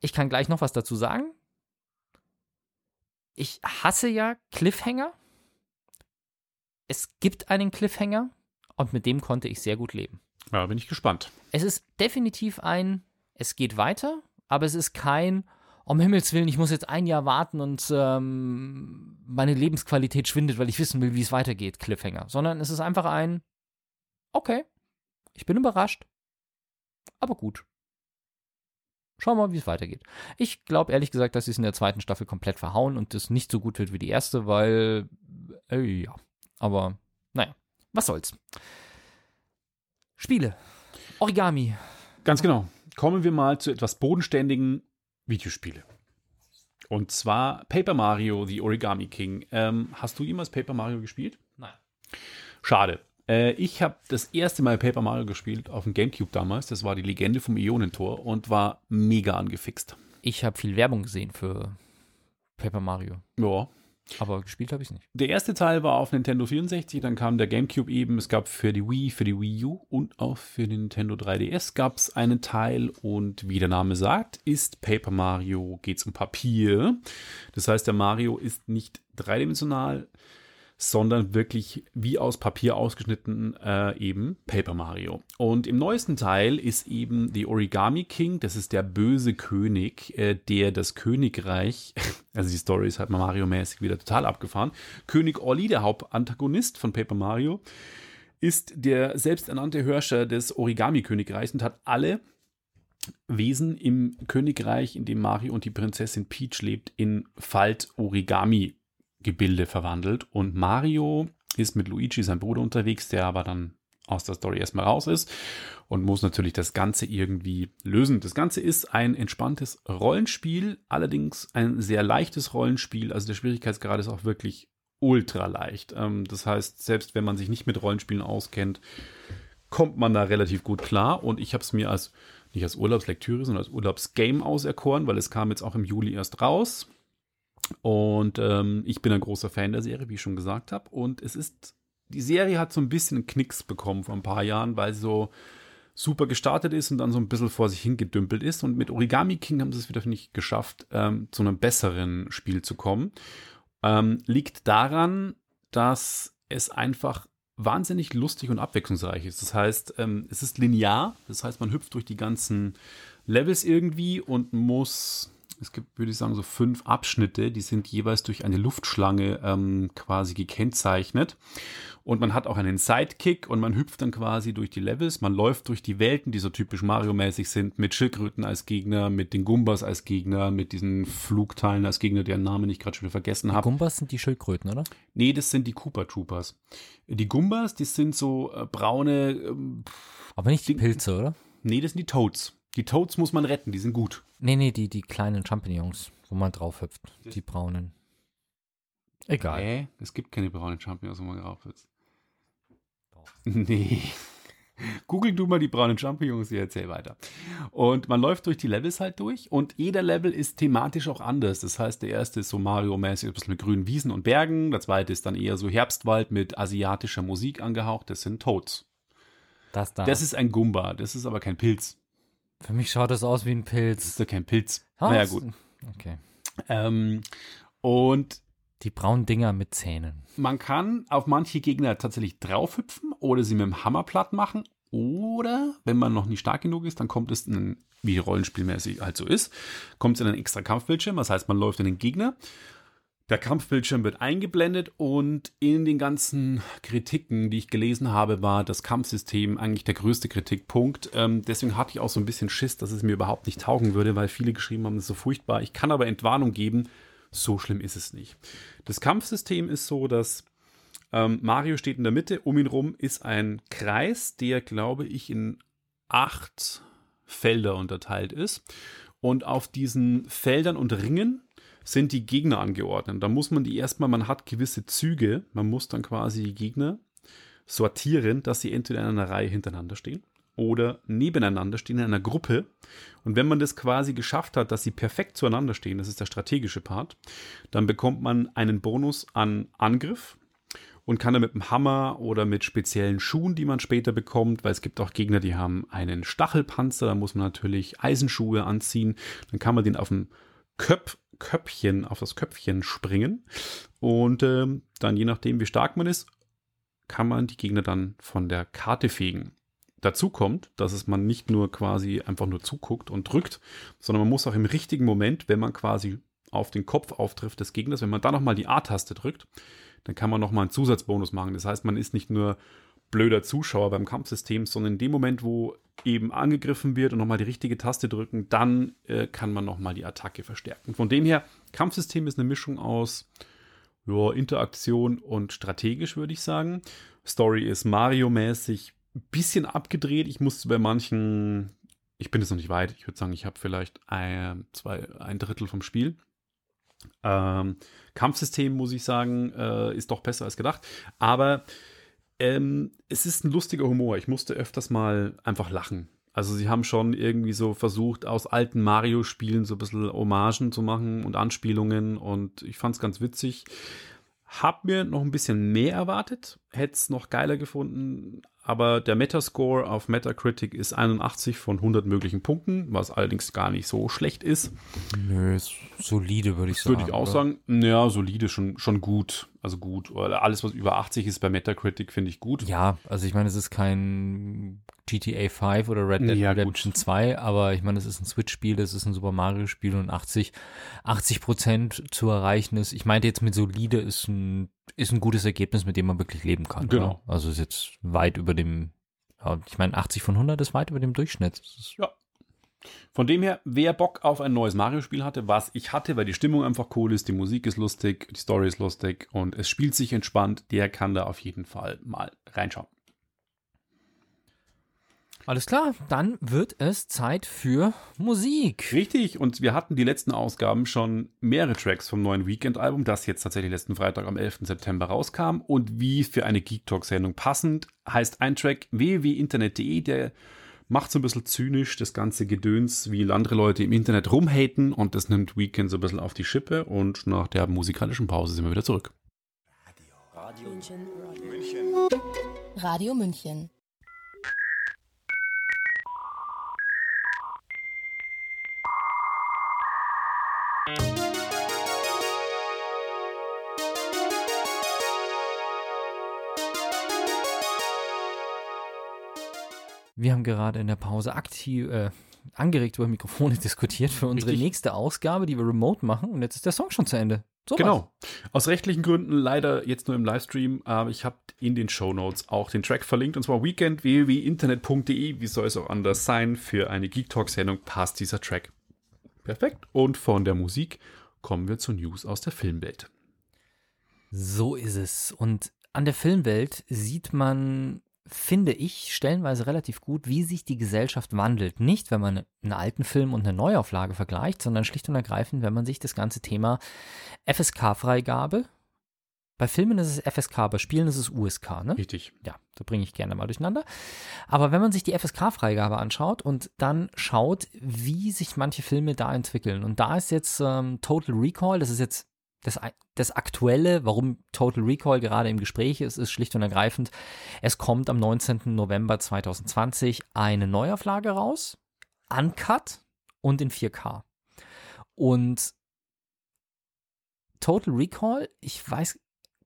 ich kann gleich noch was dazu sagen. Ich hasse ja Cliffhanger. Es gibt einen Cliffhanger und mit dem konnte ich sehr gut leben. Ja, bin ich gespannt. Es ist definitiv ein, es geht weiter, aber es ist kein, um Himmels Willen, ich muss jetzt ein Jahr warten und ähm, meine Lebensqualität schwindet, weil ich wissen will, wie es weitergeht, Cliffhanger. Sondern es ist einfach ein, okay, ich bin überrascht, aber gut. Schauen wir mal, wie es weitergeht. Ich glaube ehrlich gesagt, dass sie es in der zweiten Staffel komplett verhauen und es nicht so gut wird wie die erste, weil, äh, ja. Aber, naja, was soll's. Spiele. Origami. Ganz genau. Kommen wir mal zu etwas bodenständigen Videospiele. Und zwar Paper Mario, The Origami King. Ähm, hast du jemals Paper Mario gespielt? Nein. Schade. Äh, ich habe das erste Mal Paper Mario gespielt auf dem Gamecube damals. Das war die Legende vom Ionentor und war mega angefixt. Ich habe viel Werbung gesehen für Paper Mario. Ja. Aber gespielt habe ich es nicht. Der erste Teil war auf Nintendo 64, dann kam der GameCube eben. Es gab für die Wii, für die Wii U und auch für den Nintendo 3DS gab es einen Teil. Und wie der Name sagt, ist Paper Mario, geht es um Papier. Das heißt, der Mario ist nicht dreidimensional, sondern wirklich wie aus Papier ausgeschnitten äh, eben Paper Mario. Und im neuesten Teil ist eben The Origami King, das ist der böse König, äh, der das Königreich, also die Story ist halt Mario-mäßig wieder total abgefahren. König Olli, der Hauptantagonist von Paper Mario, ist der selbsternannte Herrscher des Origami-Königreichs und hat alle Wesen im Königreich, in dem Mario und die Prinzessin Peach lebt, in Falt-Origami Gebilde verwandelt. Und Mario ist mit Luigi, sein Bruder, unterwegs, der aber dann aus der Story erstmal raus ist und muss natürlich das Ganze irgendwie lösen. Das Ganze ist ein entspanntes Rollenspiel, allerdings ein sehr leichtes Rollenspiel. Also der Schwierigkeitsgrad ist auch wirklich ultra leicht. Ähm, das heißt, selbst wenn man sich nicht mit Rollenspielen auskennt, kommt man da relativ gut klar. Und ich habe es mir als nicht als Urlaubslektüre, sondern als Urlaubsgame auserkoren, weil es kam jetzt auch im Juli erst raus. Und ähm, ich bin ein großer Fan der Serie, wie ich schon gesagt habe. Und es ist, die Serie hat so ein bisschen Knicks bekommen vor ein paar Jahren, weil sie so super gestartet ist und dann so ein bisschen vor sich hingedümpelt ist. Und mit Origami King haben sie es wieder, ich, geschafft, ähm, zu einem besseren Spiel zu kommen. Ähm, liegt daran, dass es einfach wahnsinnig lustig und abwechslungsreich ist. Das heißt, ähm, es ist linear, das heißt, man hüpft durch die ganzen Levels irgendwie und muss es gibt, würde ich sagen, so fünf Abschnitte, die sind jeweils durch eine Luftschlange ähm, quasi gekennzeichnet. Und man hat auch einen Sidekick und man hüpft dann quasi durch die Levels. Man läuft durch die Welten, die so typisch Mario-mäßig sind, mit Schildkröten als Gegner, mit den Gumbas als Gegner, mit diesen Flugteilen als Gegner, deren Namen ich gerade schon wieder vergessen habe. Gumbas sind die Schildkröten, oder? Nee, das sind die Koopa Troopers. Die Gumbas, die sind so äh, braune. Ähm, Aber nicht die Pilze, oder? Nee, das sind die Toads. Die Toads muss man retten, die sind gut. Nee, nee, die, die kleinen Champignons, wo man drauf hüpft. Die braunen. Egal. Nee, es gibt keine braunen Champignons, wo man drauf hüpft. Nee. Google du mal die braunen Champignons, ich erzähl weiter. Und man läuft durch die Levels halt durch und jeder Level ist thematisch auch anders. Das heißt, der erste ist so Mario-mäßig, ein bisschen mit grünen Wiesen und Bergen. Der zweite ist dann eher so Herbstwald mit asiatischer Musik angehaucht. Das sind Toads. Das da. Das ist ein Gumba, das ist aber kein Pilz. Für mich schaut das aus wie ein Das Pilz. ist ja kein Pilz. Ah, naja, das- gut. Okay. Ähm, und Die braunen Dinger mit Zähnen. man kann auf manche Gegner tatsächlich draufhüpfen oder sie mit dem Hammer platt machen. Oder, wenn man noch nicht stark genug ist, dann kommt es in einen, wie rollenspielmäßig halt so ist, kommt es in einen extra Kampfbildschirm. Das heißt, man läuft in den Gegner. Der Kampfbildschirm wird eingeblendet und in den ganzen Kritiken, die ich gelesen habe, war das Kampfsystem eigentlich der größte Kritikpunkt. Ähm, deswegen hatte ich auch so ein bisschen Schiss, dass es mir überhaupt nicht taugen würde, weil viele geschrieben haben, das ist so furchtbar. Ich kann aber Entwarnung geben, so schlimm ist es nicht. Das Kampfsystem ist so, dass ähm, Mario steht in der Mitte, um ihn rum ist ein Kreis, der, glaube ich, in acht Felder unterteilt ist. Und auf diesen Feldern und Ringen sind die Gegner angeordnet. Da muss man die erstmal, man hat gewisse Züge, man muss dann quasi die Gegner sortieren, dass sie entweder in einer Reihe hintereinander stehen oder nebeneinander stehen in einer Gruppe. Und wenn man das quasi geschafft hat, dass sie perfekt zueinander stehen, das ist der strategische Part, dann bekommt man einen Bonus an Angriff und kann dann mit dem Hammer oder mit speziellen Schuhen, die man später bekommt, weil es gibt auch Gegner, die haben einen Stachelpanzer, da muss man natürlich Eisenschuhe anziehen, dann kann man den auf dem Köp Köpfchen, auf das Köpfchen springen und ähm, dann je nachdem, wie stark man ist, kann man die Gegner dann von der Karte fegen. Dazu kommt, dass es man nicht nur quasi einfach nur zuguckt und drückt, sondern man muss auch im richtigen Moment, wenn man quasi auf den Kopf auftrifft des Gegners, wenn man dann nochmal die A-Taste drückt, dann kann man nochmal einen Zusatzbonus machen. Das heißt, man ist nicht nur blöder Zuschauer beim Kampfsystem, sondern in dem Moment, wo eben angegriffen wird und nochmal die richtige Taste drücken, dann äh, kann man nochmal die Attacke verstärken. Von dem her, Kampfsystem ist eine Mischung aus ja, Interaktion und strategisch, würde ich sagen. Story ist Mario-mäßig ein bisschen abgedreht. Ich musste bei manchen, ich bin jetzt noch nicht weit, ich würde sagen, ich habe vielleicht ein, zwei, ein Drittel vom Spiel. Ähm, Kampfsystem, muss ich sagen, äh, ist doch besser als gedacht. Aber ähm, es ist ein lustiger Humor. Ich musste öfters mal einfach lachen. Also sie haben schon irgendwie so versucht, aus alten Mario-Spielen so ein bisschen Hommagen zu machen und Anspielungen und ich fand es ganz witzig. Hab mir noch ein bisschen mehr erwartet, hätte es noch geiler gefunden, aber der Metascore auf Metacritic ist 81 von 100 möglichen Punkten, was allerdings gar nicht so schlecht ist. Nö, ist solide, würde ich sagen. Würde ich auch oder? sagen. Ja, solide, schon, schon gut. Also gut. Alles, was über 80 ist bei Metacritic, finde ich gut. Ja, also ich meine, es ist kein GTA 5 oder Red Dead Ja, Redemption 2, aber ich meine, es ist ein Switch-Spiel, es ist ein Super Mario-Spiel und 80, 80 Prozent zu erreichen ist. Ich meinte jetzt mit solide ist ein, ist ein gutes Ergebnis, mit dem man wirklich leben kann. Genau. Oder? Also ist jetzt weit über dem, ja, ich meine, 80 von 100 ist weit über dem Durchschnitt. Ja. Von dem her, wer Bock auf ein neues Mario-Spiel hatte, was ich hatte, weil die Stimmung einfach cool ist, die Musik ist lustig, die Story ist lustig und es spielt sich entspannt, der kann da auf jeden Fall mal reinschauen. Alles klar, dann wird es Zeit für Musik. Richtig, und wir hatten die letzten Ausgaben schon mehrere Tracks vom neuen Weekend-Album, das jetzt tatsächlich letzten Freitag am 11. September rauskam. Und wie für eine Geek Talk-Sendung passend, heißt ein Track www.internet.de, der macht so ein bisschen zynisch das ganze Gedöns, wie andere Leute im Internet rumhaten und das nimmt Weekend so ein bisschen auf die Schippe und nach der musikalischen Pause sind wir wieder zurück. München. Radio München. Wir haben gerade in der Pause aktiv, äh, angeregt über Mikrofone diskutiert für unsere Richtig. nächste Ausgabe, die wir remote machen. Und jetzt ist der Song schon zu Ende. So Genau. Aus rechtlichen Gründen leider jetzt nur im Livestream, aber ich habe in den Show Notes auch den Track verlinkt und zwar Weekend www.internet.de. Wie soll es auch anders sein? Für eine Geek Talk Sendung passt dieser Track. Perfekt. Und von der Musik kommen wir zu News aus der Filmwelt. So ist es. Und an der Filmwelt sieht man, finde ich, stellenweise relativ gut, wie sich die Gesellschaft wandelt. Nicht, wenn man einen alten Film und eine Neuauflage vergleicht, sondern schlicht und ergreifend, wenn man sich das ganze Thema FSK-Freigabe, bei Filmen ist es FSK, bei Spielen ist es USK, ne? Richtig. ja, da bringe ich gerne mal durcheinander. Aber wenn man sich die FSK-Freigabe anschaut und dann schaut, wie sich manche Filme da entwickeln, und da ist jetzt ähm, Total Recall, das ist jetzt das, das Aktuelle, warum Total Recall gerade im Gespräch ist, ist schlicht und ergreifend, es kommt am 19. November 2020 eine Neuauflage raus, uncut und in 4K. Und Total Recall, ich weiß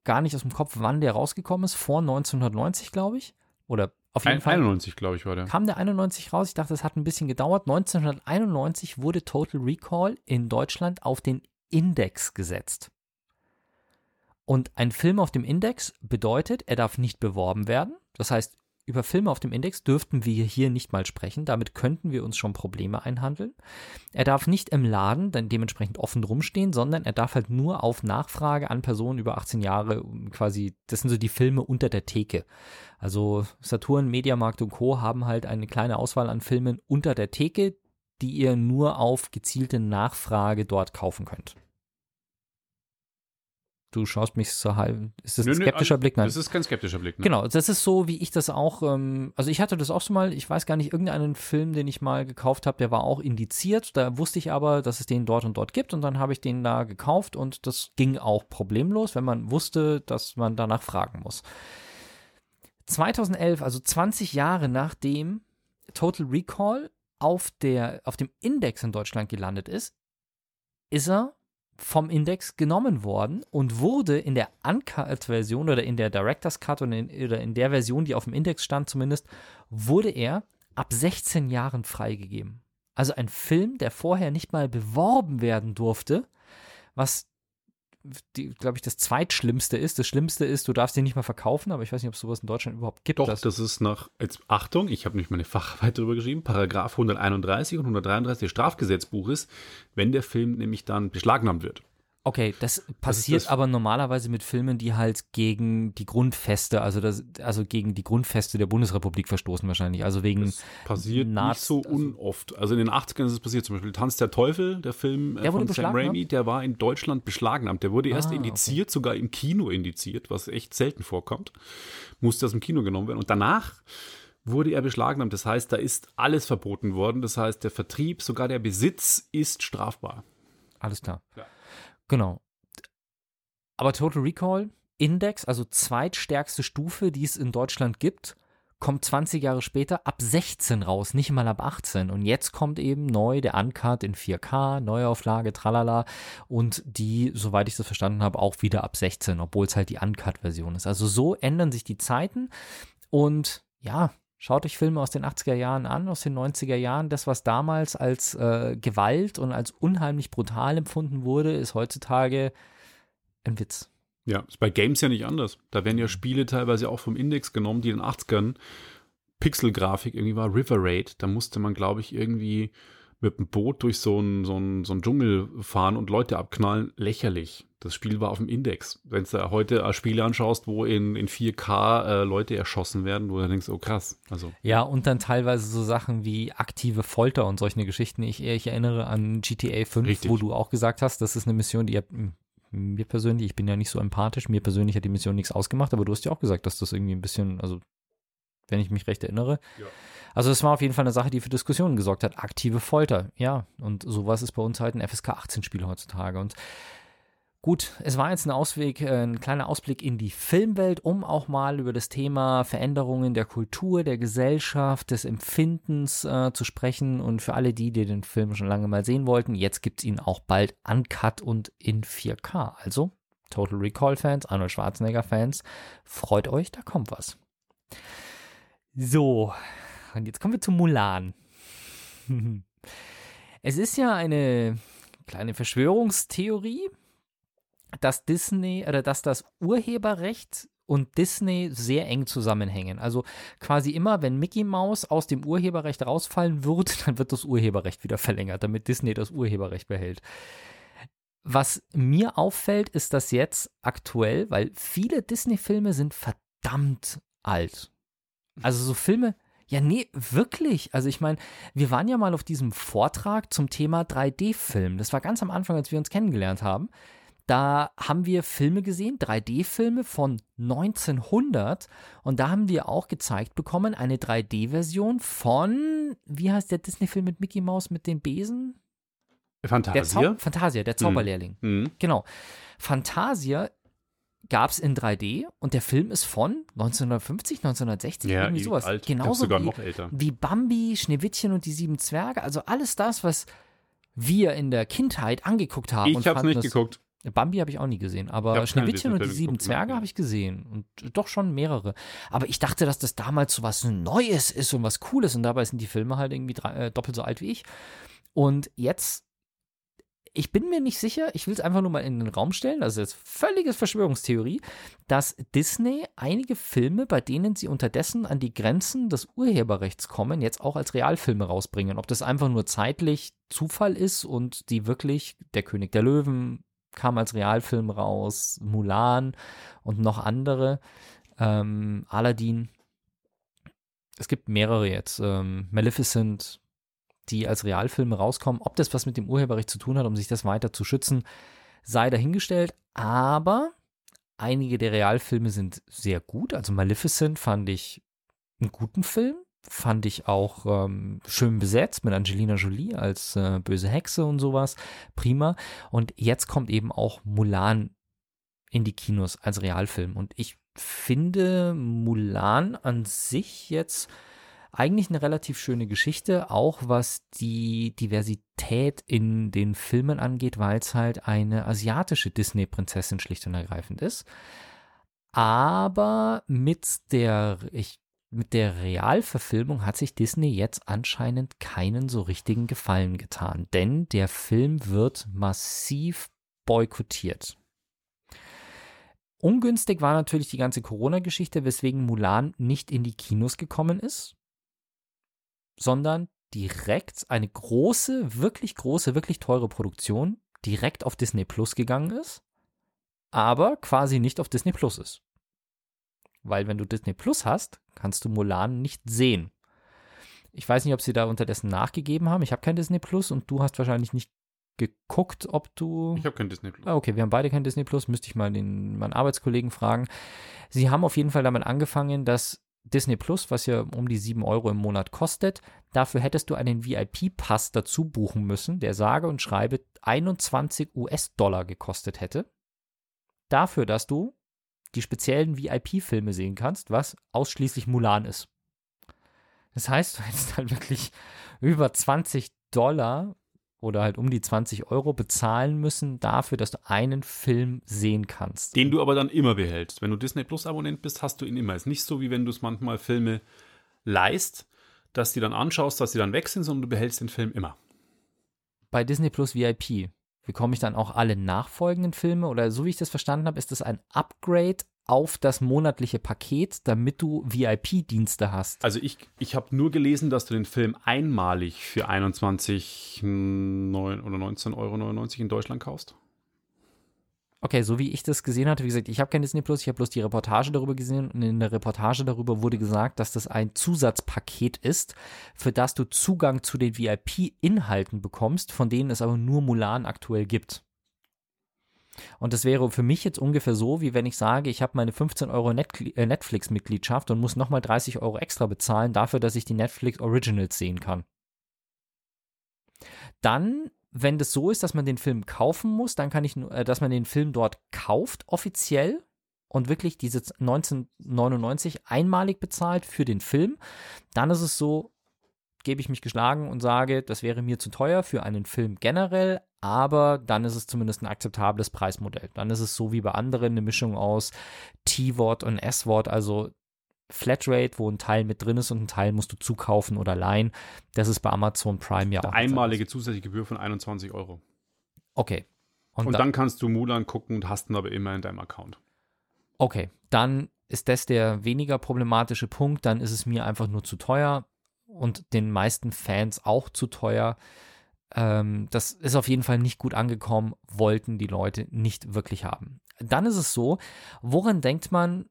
gar nicht aus dem Kopf, wann der rausgekommen ist, vor 1990, glaube ich. Oder auf jeden Ein, Fall 91, glaube ich, war der. kam der 91 raus. Ich dachte, das hat ein bisschen gedauert. 1991 wurde Total Recall in Deutschland auf den Index gesetzt. Und ein Film auf dem Index bedeutet, er darf nicht beworben werden. Das heißt, über Filme auf dem Index dürften wir hier nicht mal sprechen. Damit könnten wir uns schon Probleme einhandeln. Er darf nicht im Laden dann dementsprechend offen rumstehen, sondern er darf halt nur auf Nachfrage an Personen über 18 Jahre quasi, das sind so die Filme unter der Theke. Also Saturn, Mediamarkt und Co. haben halt eine kleine Auswahl an Filmen unter der Theke, die ihr nur auf gezielte Nachfrage dort kaufen könnt. Du schaust mich so halb. Ist das ein Nö, nö, skeptischer also, Blick? Nein. Das ist kein skeptischer Blick. Ne? Genau, das ist so, wie ich das auch, ähm, also ich hatte das auch so mal, ich weiß gar nicht, irgendeinen Film, den ich mal gekauft habe, der war auch indiziert, da wusste ich aber, dass es den dort und dort gibt und dann habe ich den da gekauft und das ging auch problemlos, wenn man wusste, dass man danach fragen muss. 2011, also 20 Jahre nachdem Total Recall auf, der, auf dem Index in Deutschland gelandet ist, ist er vom Index genommen worden und wurde in der Uncut-Version oder in der Director's Cut oder in, oder in der Version, die auf dem Index stand zumindest, wurde er ab 16 Jahren freigegeben. Also ein Film, der vorher nicht mal beworben werden durfte, was glaube ich, das zweitschlimmste ist. Das Schlimmste ist, du darfst den nicht mehr verkaufen, aber ich weiß nicht, ob es sowas in Deutschland überhaupt gibt. Doch, das ist nach, jetzt Achtung, ich habe nicht meine Facharbeit darüber geschrieben, Paragraph 131 und 133 des Strafgesetzbuches, wenn der Film nämlich dann beschlagnahmt wird. Okay, das passiert das aber normalerweise mit Filmen, die halt gegen die Grundfeste, also das, also gegen die Grundfeste der Bundesrepublik verstoßen wahrscheinlich. Also wegen das passiert Nazi, nicht so also unoft. Also in den 80ern ist es passiert. Zum Beispiel Tanz der Teufel, der Film äh, der von Sam Raimi, der war in Deutschland beschlagnahmt. Der wurde erst ah, indiziert, okay. sogar im Kino indiziert, was echt selten vorkommt. Musste aus dem Kino genommen werden. Und danach wurde er beschlagnahmt. Das heißt, da ist alles verboten worden. Das heißt, der Vertrieb, sogar der Besitz ist strafbar. Alles klar. Ja. Genau. Aber Total Recall, Index, also zweitstärkste Stufe, die es in Deutschland gibt, kommt 20 Jahre später ab 16 raus, nicht mal ab 18. Und jetzt kommt eben neu der Uncut in 4K, Neuauflage, tralala. Und die, soweit ich das verstanden habe, auch wieder ab 16, obwohl es halt die Uncut-Version ist. Also so ändern sich die Zeiten. Und ja, Schaut euch Filme aus den 80er Jahren an, aus den 90er Jahren. Das, was damals als äh, Gewalt und als unheimlich brutal empfunden wurde, ist heutzutage ein Witz. Ja, ist bei Games ja nicht anders. Da werden ja Spiele teilweise auch vom Index genommen, die in den 80ern Pixelgrafik irgendwie war, River Raid. Da musste man, glaube ich, irgendwie mit dem Boot durch so einen so so einen Dschungel fahren und Leute abknallen. Lächerlich. Das Spiel war auf dem Index. Wenn du heute Spiele anschaust, wo in, in 4K äh, Leute erschossen werden, wo du denkst, oh krass. Also, ja, und dann teilweise so Sachen wie aktive Folter und solche Geschichten. Ich, ich erinnere an GTA 5, Richtig. wo du auch gesagt hast, das ist eine Mission, die mir persönlich, ich bin ja nicht so empathisch, mir persönlich hat die Mission nichts ausgemacht, aber du hast ja auch gesagt, dass das irgendwie ein bisschen, also wenn ich mich recht erinnere. Ja. Also es war auf jeden Fall eine Sache, die für Diskussionen gesorgt hat. Aktive Folter, ja. Und sowas ist bei uns halt ein FSK 18 Spiel heutzutage. Und Gut, es war jetzt ein Ausweg, äh, ein kleiner Ausblick in die Filmwelt, um auch mal über das Thema Veränderungen der Kultur, der Gesellschaft, des Empfindens äh, zu sprechen. Und für alle die, die den Film schon lange mal sehen wollten, jetzt gibt es ihn auch bald uncut und in 4K. Also, Total Recall-Fans, Arnold Schwarzenegger-Fans, freut euch, da kommt was. So, und jetzt kommen wir zu Mulan. es ist ja eine kleine Verschwörungstheorie, dass Disney oder dass das Urheberrecht und Disney sehr eng zusammenhängen. Also quasi immer, wenn Mickey Mouse aus dem Urheberrecht rausfallen würde, dann wird das Urheberrecht wieder verlängert, damit Disney das Urheberrecht behält. Was mir auffällt, ist, dass jetzt aktuell, weil viele Disney-Filme sind verdammt alt. Also so Filme, ja, nee, wirklich. Also ich meine, wir waren ja mal auf diesem Vortrag zum Thema 3D-Film. Das war ganz am Anfang, als wir uns kennengelernt haben. Da haben wir Filme gesehen, 3D-Filme von 1900 und da haben wir auch gezeigt bekommen, eine 3D-Version von, wie heißt der Disney-Film mit Mickey Mouse mit den Besen? Fantasia? Der Fantasia, der Zauberlehrling. Mhm. Genau. Fantasia gab es in 3D und der Film ist von 1950, 1960, ja, irgendwie sowas. Alt. Genauso sogar wie, noch älter. wie Bambi, Schneewittchen und die sieben Zwerge. Also alles das, was wir in der Kindheit angeguckt haben. Ich habe es nicht geguckt. Bambi habe ich auch nie gesehen, aber Schneewittchen und die sieben Zwerge habe ich gesehen und doch schon mehrere. Aber ich dachte, dass das damals so was Neues ist und was Cooles und dabei sind die Filme halt irgendwie drei, äh, doppelt so alt wie ich. Und jetzt, ich bin mir nicht sicher, ich will es einfach nur mal in den Raum stellen, das ist jetzt völliges Verschwörungstheorie, dass Disney einige Filme, bei denen sie unterdessen an die Grenzen des Urheberrechts kommen, jetzt auch als Realfilme rausbringen. Ob das einfach nur zeitlich Zufall ist und die wirklich Der König der Löwen, kam als Realfilm raus, Mulan und noch andere, ähm, Aladdin. Es gibt mehrere jetzt, ähm, Maleficent, die als Realfilme rauskommen. Ob das was mit dem Urheberrecht zu tun hat, um sich das weiter zu schützen, sei dahingestellt. Aber einige der Realfilme sind sehr gut. Also Maleficent fand ich einen guten Film fand ich auch ähm, schön besetzt mit Angelina Jolie als äh, böse Hexe und sowas. Prima. Und jetzt kommt eben auch Mulan in die Kinos als Realfilm. Und ich finde Mulan an sich jetzt eigentlich eine relativ schöne Geschichte, auch was die Diversität in den Filmen angeht, weil es halt eine asiatische Disney-Prinzessin schlicht und ergreifend ist. Aber mit der, ich mit der Realverfilmung hat sich Disney jetzt anscheinend keinen so richtigen Gefallen getan, denn der Film wird massiv boykottiert. Ungünstig war natürlich die ganze Corona-Geschichte, weswegen Mulan nicht in die Kinos gekommen ist, sondern direkt eine große, wirklich große, wirklich teure Produktion direkt auf Disney Plus gegangen ist, aber quasi nicht auf Disney Plus ist. Weil wenn du Disney Plus hast, kannst du Mulan nicht sehen. Ich weiß nicht, ob sie da unterdessen nachgegeben haben. Ich habe kein Disney Plus und du hast wahrscheinlich nicht geguckt, ob du. Ich habe kein Disney Plus. Ah, okay, wir haben beide kein Disney Plus. Müsste ich mal den meinen Arbeitskollegen fragen. Sie haben auf jeden Fall damit angefangen, dass Disney Plus, was ja um die 7 Euro im Monat kostet, dafür hättest du einen VIP-Pass dazu buchen müssen, der sage und schreibe 21 US-Dollar gekostet hätte. Dafür, dass du die speziellen VIP-Filme sehen kannst, was ausschließlich Mulan ist. Das heißt, du hättest halt wirklich über 20 Dollar oder halt um die 20 Euro bezahlen müssen dafür, dass du einen Film sehen kannst. Den du aber dann immer behältst. Wenn du Disney Plus Abonnent bist, hast du ihn immer. Es ist nicht so, wie wenn du es manchmal Filme leist, dass die dann anschaust, dass sie dann weg sind, sondern du behältst den Film immer. Bei Disney Plus VIP bekomme ich dann auch alle nachfolgenden Filme oder so wie ich das verstanden habe, ist das ein Upgrade auf das monatliche Paket, damit du VIP-Dienste hast. Also ich, ich habe nur gelesen, dass du den Film einmalig für 21 9 oder 19,99 Euro in Deutschland kaufst. Okay, so wie ich das gesehen hatte, wie gesagt, ich habe kein Disney Plus, ich habe bloß die Reportage darüber gesehen und in der Reportage darüber wurde gesagt, dass das ein Zusatzpaket ist, für das du Zugang zu den VIP-Inhalten bekommst, von denen es aber nur Mulan aktuell gibt. Und das wäre für mich jetzt ungefähr so, wie wenn ich sage, ich habe meine 15 Euro äh, Netflix-Mitgliedschaft und muss nochmal 30 Euro extra bezahlen dafür, dass ich die Netflix Originals sehen kann. Dann, wenn das so ist, dass man den Film kaufen muss, dann kann ich, äh, dass man den Film dort kauft offiziell und wirklich diese 1999 einmalig bezahlt für den Film, dann ist es so, gebe ich mich geschlagen und sage, das wäre mir zu teuer für einen Film generell, aber dann ist es zumindest ein akzeptables Preismodell. Dann ist es so wie bei anderen eine Mischung aus T-Wort und S-Wort, also Flatrate, wo ein Teil mit drin ist und ein Teil musst du zukaufen oder leihen. Das ist bei Amazon Prime ja auch. Einmalige zusätzliche Gebühr von 21 Euro. Okay. Und, und dann, dann kannst du Mulan gucken und hast ihn aber immer in deinem Account. Okay, dann ist das der weniger problematische Punkt. Dann ist es mir einfach nur zu teuer und den meisten Fans auch zu teuer. Ähm, das ist auf jeden Fall nicht gut angekommen, wollten die Leute nicht wirklich haben. Dann ist es so, woran denkt man,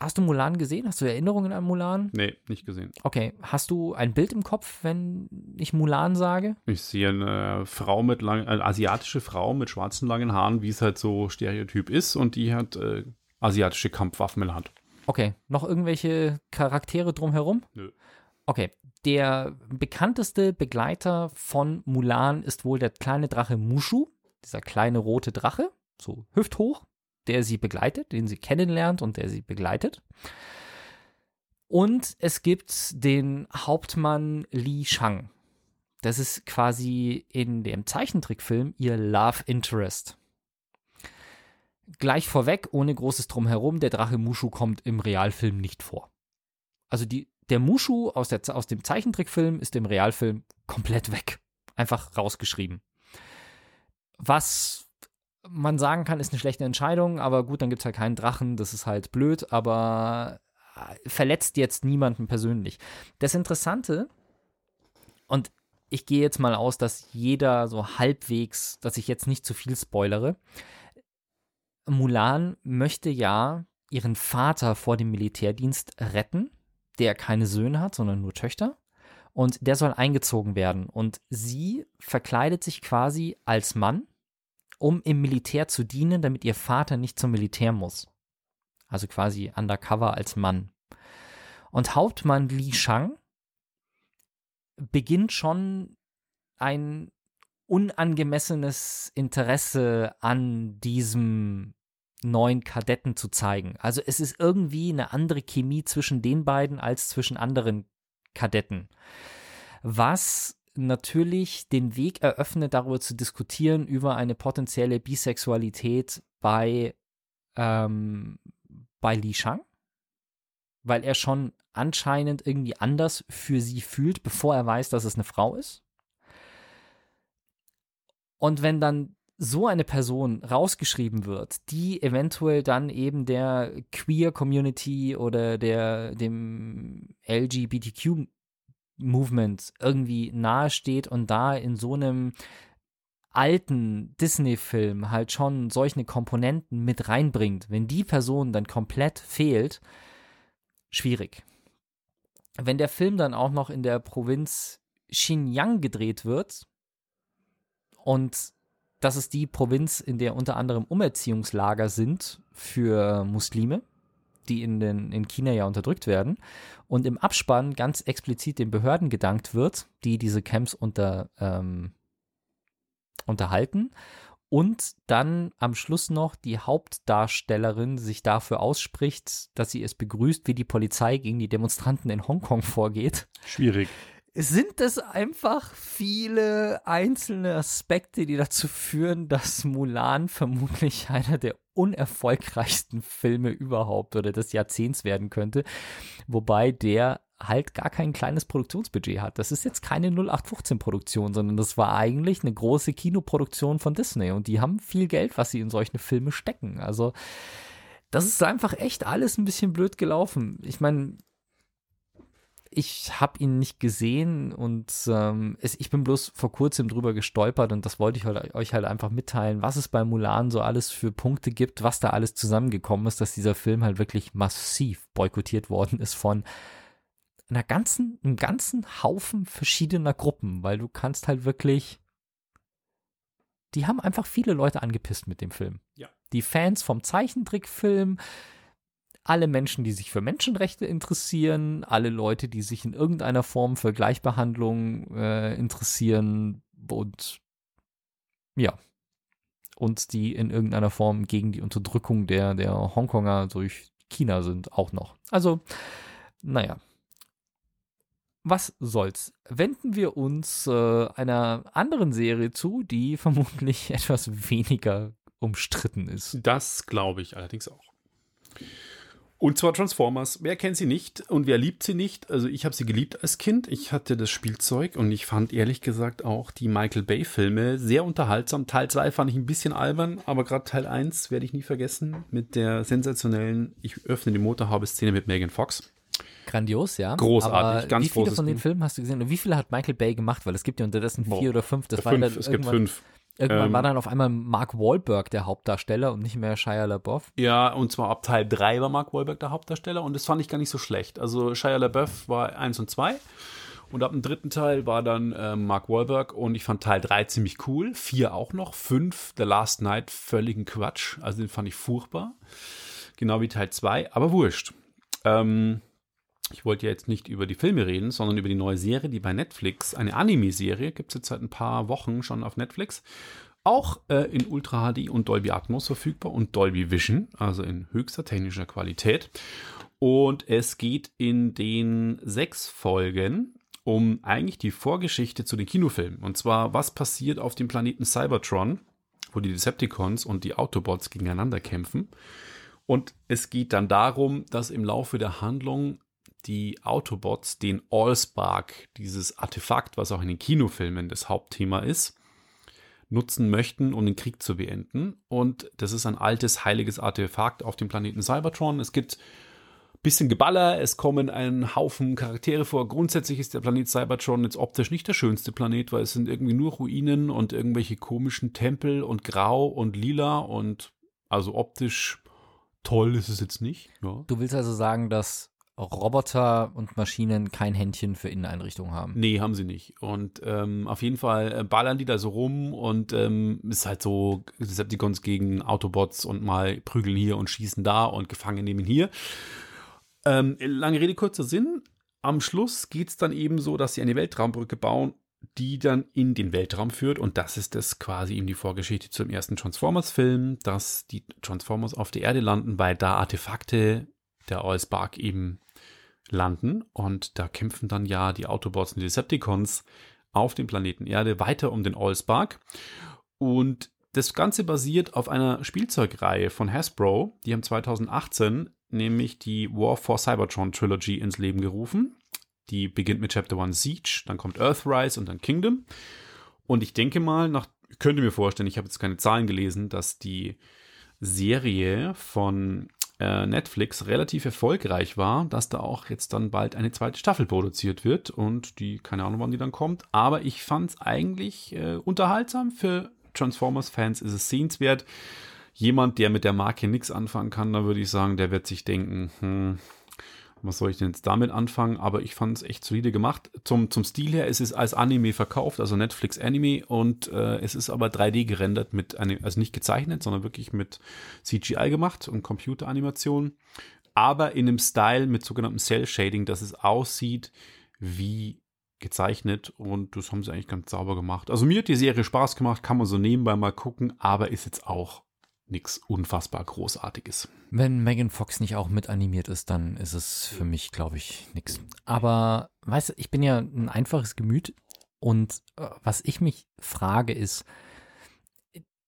Hast du Mulan gesehen? Hast du Erinnerungen an Mulan? Nee, nicht gesehen. Okay. Hast du ein Bild im Kopf, wenn ich Mulan sage? Ich sehe eine Frau mit lang, eine asiatische Frau mit schwarzen langen Haaren, wie es halt so Stereotyp ist, und die hat äh, asiatische Kampfwaffen in der Hand. Okay. Noch irgendwelche Charaktere drumherum? Nö. Okay, der bekannteste Begleiter von Mulan ist wohl der kleine Drache Mushu, dieser kleine rote Drache, so hüfthoch, der sie begleitet, den sie kennenlernt und der sie begleitet. Und es gibt den Hauptmann Li Shang. Das ist quasi in dem Zeichentrickfilm ihr Love Interest. Gleich vorweg, ohne großes Drumherum, der Drache Mushu kommt im Realfilm nicht vor. Also die der Mushu aus, der, aus dem Zeichentrickfilm ist im Realfilm komplett weg. Einfach rausgeschrieben. Was man sagen kann, ist eine schlechte Entscheidung, aber gut, dann gibt es halt keinen Drachen, das ist halt blöd, aber äh, verletzt jetzt niemanden persönlich. Das Interessante, und ich gehe jetzt mal aus, dass jeder so halbwegs, dass ich jetzt nicht zu viel spoilere. Mulan möchte ja ihren Vater vor dem Militärdienst retten der keine Söhne hat, sondern nur Töchter. Und der soll eingezogen werden. Und sie verkleidet sich quasi als Mann, um im Militär zu dienen, damit ihr Vater nicht zum Militär muss. Also quasi undercover als Mann. Und Hauptmann Li Shang beginnt schon ein unangemessenes Interesse an diesem neuen Kadetten zu zeigen. Also es ist irgendwie eine andere Chemie zwischen den beiden als zwischen anderen Kadetten. Was natürlich den Weg eröffnet, darüber zu diskutieren, über eine potenzielle Bisexualität bei, ähm, bei Li Shang, weil er schon anscheinend irgendwie anders für sie fühlt, bevor er weiß, dass es eine Frau ist. Und wenn dann so eine Person rausgeschrieben wird, die eventuell dann eben der Queer Community oder der dem LGBTQ Movement irgendwie nahesteht und da in so einem alten Disney-Film halt schon solche Komponenten mit reinbringt, wenn die Person dann komplett fehlt, schwierig. Wenn der Film dann auch noch in der Provinz Xinjiang gedreht wird und das ist die Provinz, in der unter anderem Umerziehungslager sind für Muslime, die in, den, in China ja unterdrückt werden. Und im Abspann ganz explizit den Behörden gedankt wird, die diese Camps unter, ähm, unterhalten. Und dann am Schluss noch die Hauptdarstellerin sich dafür ausspricht, dass sie es begrüßt, wie die Polizei gegen die Demonstranten in Hongkong vorgeht. Schwierig sind es einfach viele einzelne Aspekte, die dazu führen, dass Mulan vermutlich einer der unerfolgreichsten Filme überhaupt oder des Jahrzehnts werden könnte. Wobei der halt gar kein kleines Produktionsbudget hat. Das ist jetzt keine 0815-Produktion, sondern das war eigentlich eine große Kinoproduktion von Disney und die haben viel Geld, was sie in solche Filme stecken. Also das ist einfach echt alles ein bisschen blöd gelaufen. Ich meine, ich habe ihn nicht gesehen und ähm, es, ich bin bloß vor kurzem drüber gestolpert und das wollte ich halt, euch halt einfach mitteilen, was es bei Mulan so alles für Punkte gibt, was da alles zusammengekommen ist, dass dieser Film halt wirklich massiv boykottiert worden ist von einer ganzen, einem ganzen Haufen verschiedener Gruppen, weil du kannst halt wirklich, die haben einfach viele Leute angepisst mit dem Film. Ja. Die Fans vom Zeichentrickfilm, alle Menschen, die sich für Menschenrechte interessieren, alle Leute, die sich in irgendeiner Form für Gleichbehandlung äh, interessieren und ja, und die in irgendeiner Form gegen die Unterdrückung der, der Hongkonger durch China sind, auch noch. Also, naja. Was soll's? Wenden wir uns äh, einer anderen Serie zu, die vermutlich etwas weniger umstritten ist. Das glaube ich allerdings auch. Und zwar Transformers. Wer kennt sie nicht und wer liebt sie nicht? Also ich habe sie geliebt als Kind. Ich hatte das Spielzeug und ich fand ehrlich gesagt auch die Michael Bay Filme sehr unterhaltsam. Teil 2 fand ich ein bisschen albern, aber gerade Teil 1 werde ich nie vergessen mit der sensationellen Ich öffne die Motorhaube-Szene mit Megan Fox. Grandios, ja. Großartig, ganz Wie viele von den. Filmen hast du gesehen und wie viele hat Michael Bay gemacht? Weil es gibt ja unterdessen Boah, vier oder fünf. Das war fünf, dann es gibt fünf. Irgendwann Ähm, war dann auf einmal Mark Wahlberg der Hauptdarsteller und nicht mehr Shia LaBeouf. Ja, und zwar ab Teil 3 war Mark Wahlberg der Hauptdarsteller und das fand ich gar nicht so schlecht. Also Shia LaBeouf war 1 und 2 und ab dem dritten Teil war dann ähm, Mark Wahlberg und ich fand Teil 3 ziemlich cool, 4 auch noch, 5 The Last Night völligen Quatsch, also den fand ich furchtbar. Genau wie Teil 2, aber wurscht. Ähm, ich wollte ja jetzt nicht über die Filme reden, sondern über die neue Serie, die bei Netflix, eine Anime-Serie, gibt es jetzt seit ein paar Wochen schon auf Netflix. Auch äh, in Ultra HD und Dolby Atmos verfügbar und Dolby Vision, also in höchster technischer Qualität. Und es geht in den sechs Folgen um eigentlich die Vorgeschichte zu den Kinofilmen. Und zwar, was passiert auf dem Planeten Cybertron, wo die Decepticons und die Autobots gegeneinander kämpfen. Und es geht dann darum, dass im Laufe der Handlung die Autobots den Allspark, dieses Artefakt, was auch in den Kinofilmen das Hauptthema ist, nutzen möchten, um den Krieg zu beenden. Und das ist ein altes, heiliges Artefakt auf dem Planeten Cybertron. Es gibt ein bisschen Geballer, es kommen ein Haufen Charaktere vor. Grundsätzlich ist der Planet Cybertron jetzt optisch nicht der schönste Planet, weil es sind irgendwie nur Ruinen und irgendwelche komischen Tempel und grau und lila und also optisch toll ist es jetzt nicht. Ja. Du willst also sagen, dass Roboter und Maschinen kein Händchen für Inneneinrichtungen haben. Nee, haben sie nicht. Und ähm, auf jeden Fall äh, ballern die da so rum und ähm, ist halt so Decepticons gegen Autobots und mal prügeln hier und schießen da und gefangen nehmen hier. Ähm, lange Rede, kurzer Sinn. Am Schluss geht es dann eben so, dass sie eine Weltraumbrücke bauen, die dann in den Weltraum führt. Und das ist das quasi eben die Vorgeschichte zum ersten Transformers-Film, dass die Transformers auf der Erde landen, weil da Artefakte der Allspark eben landen. Und da kämpfen dann ja die Autobots und die Decepticons auf dem Planeten Erde weiter um den Allspark. Und das Ganze basiert auf einer Spielzeugreihe von Hasbro. Die haben 2018 nämlich die War for Cybertron Trilogy ins Leben gerufen. Die beginnt mit Chapter 1 Siege, dann kommt Earthrise und dann Kingdom. Und ich denke mal, nach könnte mir vorstellen, ich habe jetzt keine Zahlen gelesen, dass die Serie von Netflix relativ erfolgreich war, dass da auch jetzt dann bald eine zweite Staffel produziert wird und die, keine Ahnung, wann die dann kommt, aber ich fand es eigentlich äh, unterhaltsam. Für Transformers-Fans ist es sehenswert. Jemand, der mit der Marke nichts anfangen kann, da würde ich sagen, der wird sich denken, hm, was soll ich denn jetzt damit anfangen? Aber ich fand es echt solide gemacht. Zum, zum Stil her ist es als Anime verkauft, also Netflix Anime und äh, es ist aber 3D gerendert mit einem, also nicht gezeichnet, sondern wirklich mit CGI gemacht und Computeranimation. Aber in einem Style mit sogenanntem Cell Shading, dass es aussieht wie gezeichnet und das haben sie eigentlich ganz sauber gemacht. Also mir hat die Serie Spaß gemacht, kann man so nebenbei mal gucken, aber ist jetzt auch nichts unfassbar Großartiges. Wenn Megan Fox nicht auch mit animiert ist, dann ist es für mich, glaube ich, nichts. Aber, weißt du, ich bin ja ein einfaches Gemüt und äh, was ich mich frage ist,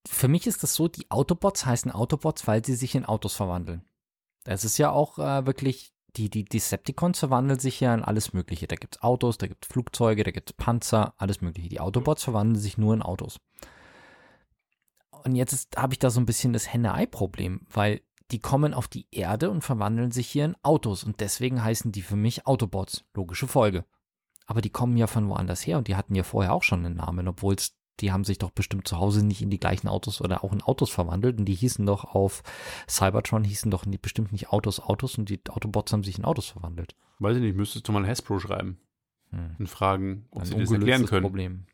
für mich ist das so, die Autobots heißen Autobots, weil sie sich in Autos verwandeln. Das ist ja auch äh, wirklich, die, die Decepticons verwandeln sich ja in alles Mögliche. Da gibt es Autos, da gibt es Flugzeuge, da gibt es Panzer, alles Mögliche. Die Autobots verwandeln sich nur in Autos. Und jetzt habe ich da so ein bisschen das Henne-Ei-Problem, weil die kommen auf die Erde und verwandeln sich hier in Autos und deswegen heißen die für mich Autobots. Logische Folge. Aber die kommen ja von woanders her und die hatten ja vorher auch schon einen Namen, obwohl die haben sich doch bestimmt zu Hause nicht in die gleichen Autos oder auch in Autos verwandelt und die hießen doch auf Cybertron hießen doch nie, bestimmt nicht Autos Autos und die Autobots haben sich in Autos verwandelt. Weiß ich nicht, müsstest du mal Hasbro schreiben Hm. und fragen, ob Ein sie das erklären können. Problem.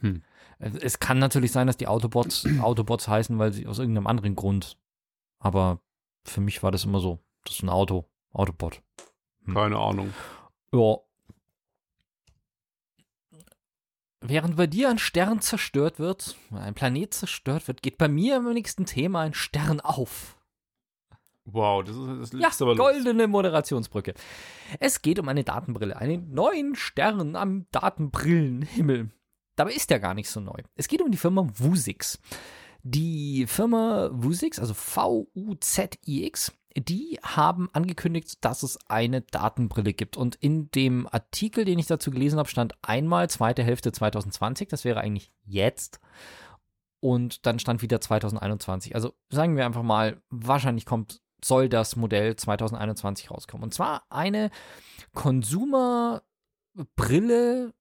Hm. Es kann natürlich sein, dass die Autobots Autobots heißen, weil sie aus irgendeinem anderen Grund. Aber für mich war das immer so. Das ist ein Auto. Autobot. Keine Ahnung. Ja. Während bei dir ein Stern zerstört wird, ein Planet zerstört wird, geht bei mir im nächsten Thema ein Stern auf. Wow, das ist das Ja, aber los. goldene Moderationsbrücke. Es geht um eine Datenbrille, einen neuen Stern am Datenbrillenhimmel. Dabei ist der gar nicht so neu. Es geht um die Firma Vuzix. Die Firma Vuzix, also V-U-Z-I-X, die haben angekündigt, dass es eine Datenbrille gibt. Und in dem Artikel, den ich dazu gelesen habe, stand einmal zweite Hälfte 2020. Das wäre eigentlich jetzt. Und dann stand wieder 2021. Also sagen wir einfach mal, wahrscheinlich kommt, soll das Modell 2021 rauskommen. Und zwar eine Consumer-Brille,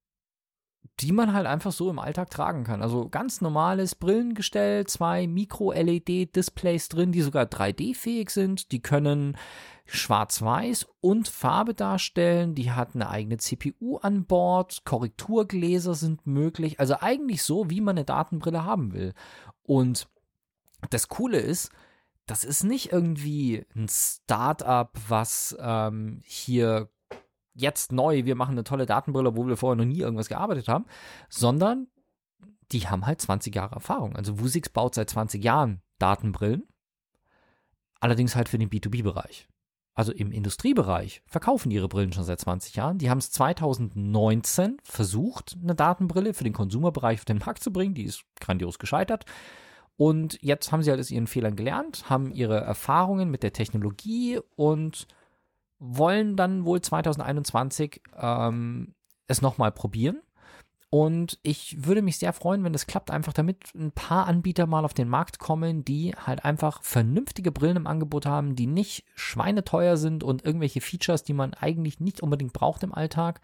die man halt einfach so im Alltag tragen kann. Also ganz normales Brillengestell, zwei Micro-LED-Displays drin, die sogar 3D-fähig sind. Die können schwarz-weiß und Farbe darstellen. Die hat eine eigene CPU an Bord. Korrekturgläser sind möglich. Also eigentlich so, wie man eine Datenbrille haben will. Und das Coole ist, das ist nicht irgendwie ein Start-up, was ähm, hier jetzt neu, wir machen eine tolle Datenbrille, wo wir vorher noch nie irgendwas gearbeitet haben, sondern die haben halt 20 Jahre Erfahrung. Also Vuzix baut seit 20 Jahren Datenbrillen, allerdings halt für den B2B-Bereich. Also im Industriebereich verkaufen ihre Brillen schon seit 20 Jahren. Die haben es 2019 versucht, eine Datenbrille für den Konsumerbereich auf den Markt zu bringen. Die ist grandios gescheitert. Und jetzt haben sie halt aus ihren Fehlern gelernt, haben ihre Erfahrungen mit der Technologie und wollen dann wohl 2021 ähm, es nochmal probieren. Und ich würde mich sehr freuen, wenn das klappt, einfach damit ein paar Anbieter mal auf den Markt kommen, die halt einfach vernünftige Brillen im Angebot haben, die nicht schweineteuer sind und irgendwelche Features, die man eigentlich nicht unbedingt braucht im Alltag.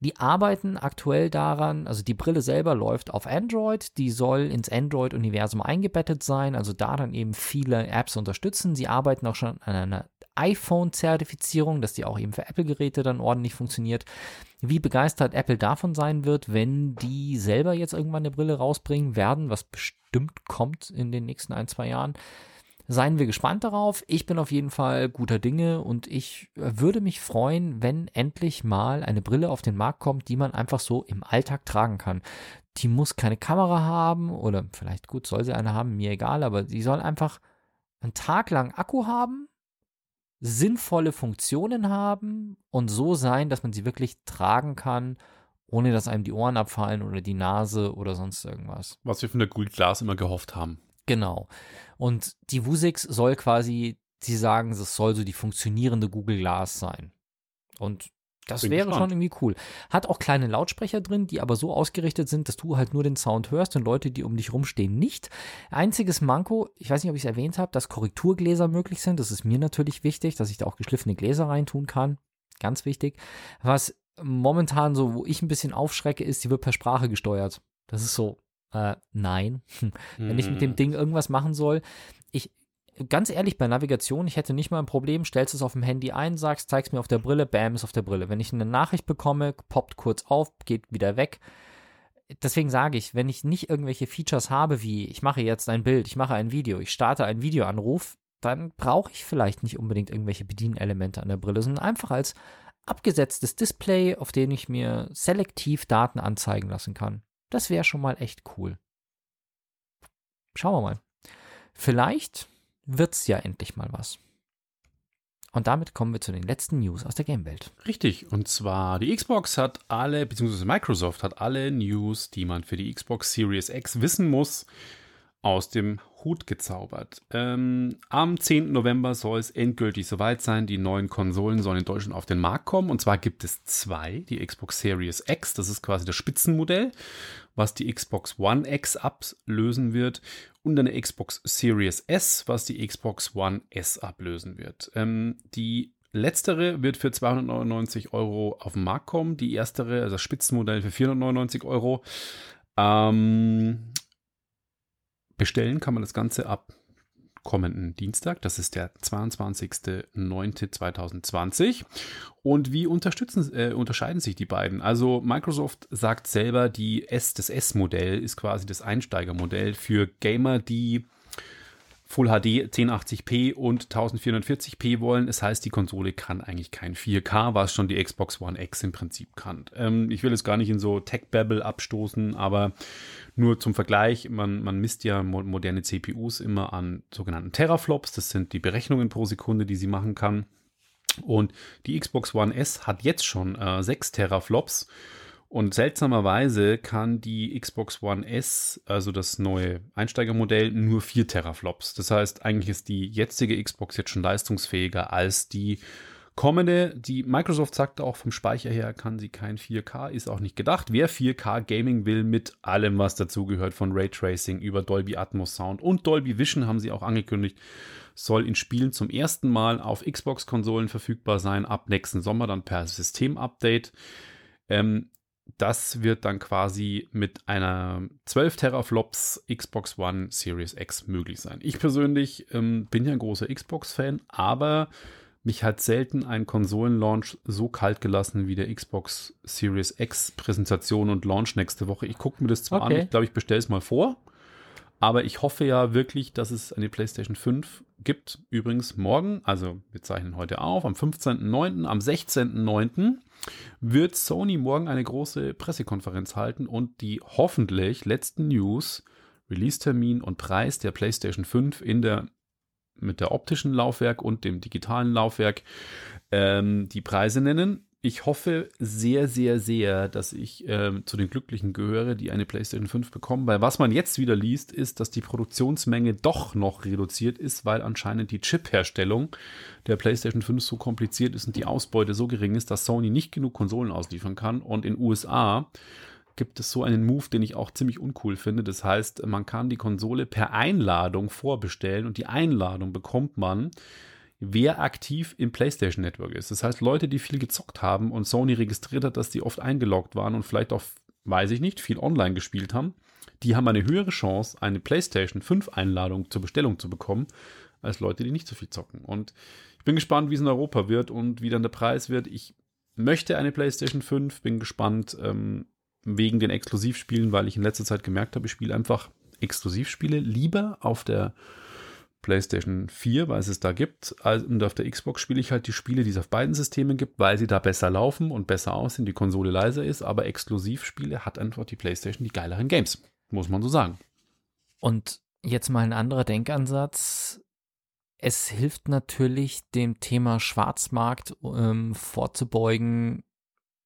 Die arbeiten aktuell daran, also die Brille selber läuft auf Android, die soll ins Android-Universum eingebettet sein, also da dann eben viele Apps unterstützen. Sie arbeiten auch schon an einer iPhone-Zertifizierung, dass die auch eben für Apple-Geräte dann ordentlich funktioniert. Wie begeistert Apple davon sein wird, wenn die selber jetzt irgendwann eine Brille rausbringen werden, was bestimmt kommt in den nächsten ein, zwei Jahren. Seien wir gespannt darauf. Ich bin auf jeden Fall guter Dinge und ich würde mich freuen, wenn endlich mal eine Brille auf den Markt kommt, die man einfach so im Alltag tragen kann. Die muss keine Kamera haben oder vielleicht gut soll sie eine haben, mir egal, aber sie soll einfach einen Tag lang Akku haben, sinnvolle Funktionen haben und so sein, dass man sie wirklich tragen kann, ohne dass einem die Ohren abfallen oder die Nase oder sonst irgendwas. Was wir von der Google Glass immer gehofft haben. Genau. Und die Vuzix soll quasi, sie sagen, es soll so die funktionierende Google Glass sein. Und Das Bin wäre gespannt. schon irgendwie cool. Hat auch kleine Lautsprecher drin, die aber so ausgerichtet sind, dass du halt nur den Sound hörst und Leute, die um dich rumstehen, nicht. Einziges Manko, ich weiß nicht, ob ich es erwähnt habe, dass Korrekturgläser möglich sind. Das ist mir natürlich wichtig, dass ich da auch geschliffene Gläser reintun kann. Ganz wichtig. Was momentan so, wo ich ein bisschen aufschrecke, ist, die wird per Sprache gesteuert. Das ist so, äh, nein. Wenn ich mit dem Ding irgendwas machen soll, ich, ganz ehrlich, bei Navigation, ich hätte nicht mal ein Problem, stellst es auf dem Handy ein, sagst, zeig's mir auf der Brille, bam, ist auf der Brille. Wenn ich eine Nachricht bekomme, poppt kurz auf, geht wieder weg. Deswegen sage ich, wenn ich nicht irgendwelche Features habe, wie ich mache jetzt ein Bild, ich mache ein Video, ich starte einen Videoanruf, dann brauche ich vielleicht nicht unbedingt irgendwelche Bedienelemente an der Brille, sondern einfach als abgesetztes Display, auf dem ich mir selektiv Daten anzeigen lassen kann. Das wäre schon mal echt cool. Schauen wir mal. Vielleicht wird's ja endlich mal was. Und damit kommen wir zu den letzten News aus der Gamewelt. Richtig, und zwar die Xbox hat alle, beziehungsweise Microsoft hat alle News, die man für die Xbox Series X wissen muss, aus dem Hut gezaubert. Ähm, am 10. November soll es endgültig soweit sein. Die neuen Konsolen sollen in Deutschland auf den Markt kommen. Und zwar gibt es zwei. Die Xbox Series X, das ist quasi das Spitzenmodell, was die Xbox One X ablösen wird. Und eine Xbox Series S, was die Xbox One S ablösen wird. Ähm, die Letztere wird für 299 Euro auf den Markt kommen. Die erstere, also das Spitzenmodell, für 499 Euro. Ähm, bestellen kann man das Ganze ab kommenden Dienstag. Das ist der 22.09.2020. Und wie unterstützen, äh, unterscheiden sich die beiden? Also Microsoft sagt selber, die S, das S-Modell ist quasi das Einsteigermodell für Gamer, die Full HD 1080p und 1440p wollen. Es heißt, die Konsole kann eigentlich kein 4K, was schon die Xbox One X im Prinzip kann. Ähm, ich will es gar nicht in so Tech-Babble abstoßen, aber nur zum Vergleich, man, man misst ja mo moderne CPUs immer an sogenannten Teraflops. Das sind die Berechnungen pro Sekunde, die sie machen kann. Und die Xbox One S hat jetzt schon äh, 6 Teraflops. Und seltsamerweise kann die Xbox One S, also das neue Einsteigermodell, nur 4 Teraflops. Das heißt, eigentlich ist die jetzige Xbox jetzt schon leistungsfähiger als die kommende. Die Microsoft sagte auch vom Speicher her kann sie kein 4K, ist auch nicht gedacht. Wer 4K Gaming will mit allem, was dazugehört, von Raytracing über Dolby Atmos Sound und Dolby Vision haben sie auch angekündigt, soll in Spielen zum ersten Mal auf Xbox-Konsolen verfügbar sein, ab nächsten Sommer dann per Systemupdate. Ähm, das wird dann quasi mit einer 12 Teraflops Xbox One Series X möglich sein. Ich persönlich ähm, bin ja ein großer Xbox-Fan, aber mich hat selten ein Konsolenlaunch so kalt gelassen wie der Xbox Series X Präsentation und Launch nächste Woche. Ich gucke mir das zwar Okay. an, ich glaube, ich bestelle es mal vor, aber ich hoffe ja wirklich, dass es eine PlayStation 5 gibt. Übrigens morgen, also wir zeichnen heute auf, am 15.09., am 16.09. wird Sony morgen eine große Pressekonferenz halten und die hoffentlich letzten News, Release-Termin und Preis der PlayStation 5 in der mit der optischen Laufwerk und dem digitalen Laufwerk ähm, die Preise nennen. Ich hoffe sehr, sehr, sehr, dass ich ähm, zu den Glücklichen gehöre, die eine PlayStation 5 bekommen, weil was man jetzt wieder liest, ist, dass die Produktionsmenge doch noch reduziert ist, weil anscheinend die Chip-Herstellung der PlayStation 5 so kompliziert ist und die Ausbeute so gering ist, dass Sony nicht genug Konsolen ausliefern kann. Und in USA gibt es so einen Move, den ich auch ziemlich uncool finde. Das heißt, man kann die Konsole per Einladung vorbestellen und die Einladung bekommt man, wer aktiv im PlayStation Network ist. Das heißt, Leute, die viel gezockt haben und Sony registriert hat, dass die oft eingeloggt waren und vielleicht auch, weiß ich nicht, viel online gespielt haben, die haben eine höhere Chance, eine PlayStation 5 Einladung zur Bestellung zu bekommen, als Leute, die nicht so viel zocken. Und ich bin gespannt, wie es in Europa wird und wie dann der Preis wird. Ich möchte eine PlayStation 5, bin gespannt, ähm, wegen den Exklusivspielen, weil ich in letzter Zeit gemerkt habe, ich spiele einfach Exklusivspiele lieber auf der PlayStation 4, weil es es da gibt. Und auf der Xbox spiele ich halt die Spiele, die es auf beiden Systemen gibt, weil sie da besser laufen und besser aussehen, die Konsole leiser ist. Aber Exklusivspiele hat einfach die PlayStation die geileren Games, muss man so sagen. Und jetzt mal ein anderer Denkansatz. Es hilft natürlich, dem Thema Schwarzmarkt ähm, vorzubeugen,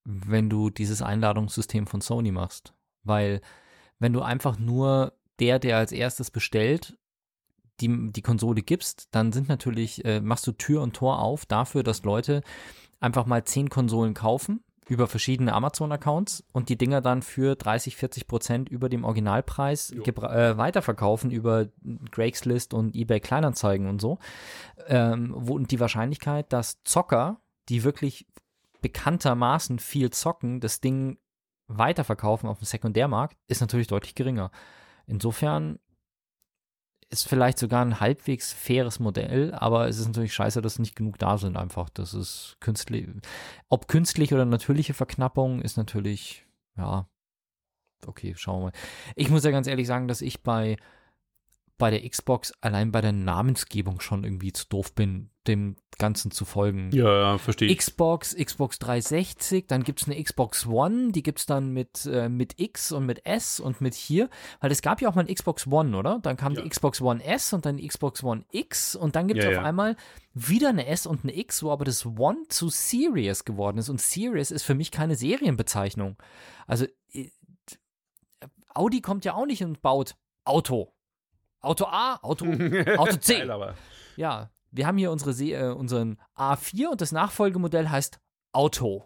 wenn du dieses Einladungssystem von Sony machst. Weil wenn du einfach nur der, der als erstes bestellt, die, die Konsole gibst, dann sind natürlich, äh, machst du Tür und Tor auf dafür, dass Leute einfach mal zehn Konsolen kaufen über verschiedene Amazon-Accounts und die Dinger dann für 30, 40 Prozent über dem Originalpreis äh, weiterverkaufen über Craigslist und eBay Kleinanzeigen und so. Ähm, wo, und die Wahrscheinlichkeit, dass Zocker, die wirklich bekanntermaßen viel zocken, das Ding weiterverkaufen auf dem Sekundärmarkt, ist natürlich deutlich geringer. Insofern ist vielleicht sogar ein halbwegs faires Modell, aber es ist natürlich scheiße, dass nicht genug da sind einfach. Das ist künstlich. Ob künstlich oder natürliche Verknappung ist natürlich, ja, okay, schauen wir mal. Ich muss ja ganz ehrlich sagen, dass ich bei bei der Xbox allein bei der Namensgebung schon irgendwie zu doof bin, dem Ganzen zu folgen. Ja, ja, verstehe ich. Xbox, Xbox 360, dann gibt es eine Xbox One, die gibt es dann mit, äh, mit X und mit S und mit hier, weil es gab ja auch mal eine Xbox One, oder? Dann kam Ja. die Xbox One S und dann die Xbox One X und dann gibt es Ja, auf einmal wieder eine S und eine X, wo aber das One zu Series geworden ist und Series ist für mich keine Serienbezeichnung. Also äh, Audi kommt ja auch nicht und baut Auto. Auto A, Auto, Auto C. Geil, aber. Ja, wir haben hier unsere Se äh, unseren A4 und das Nachfolgemodell heißt Auto.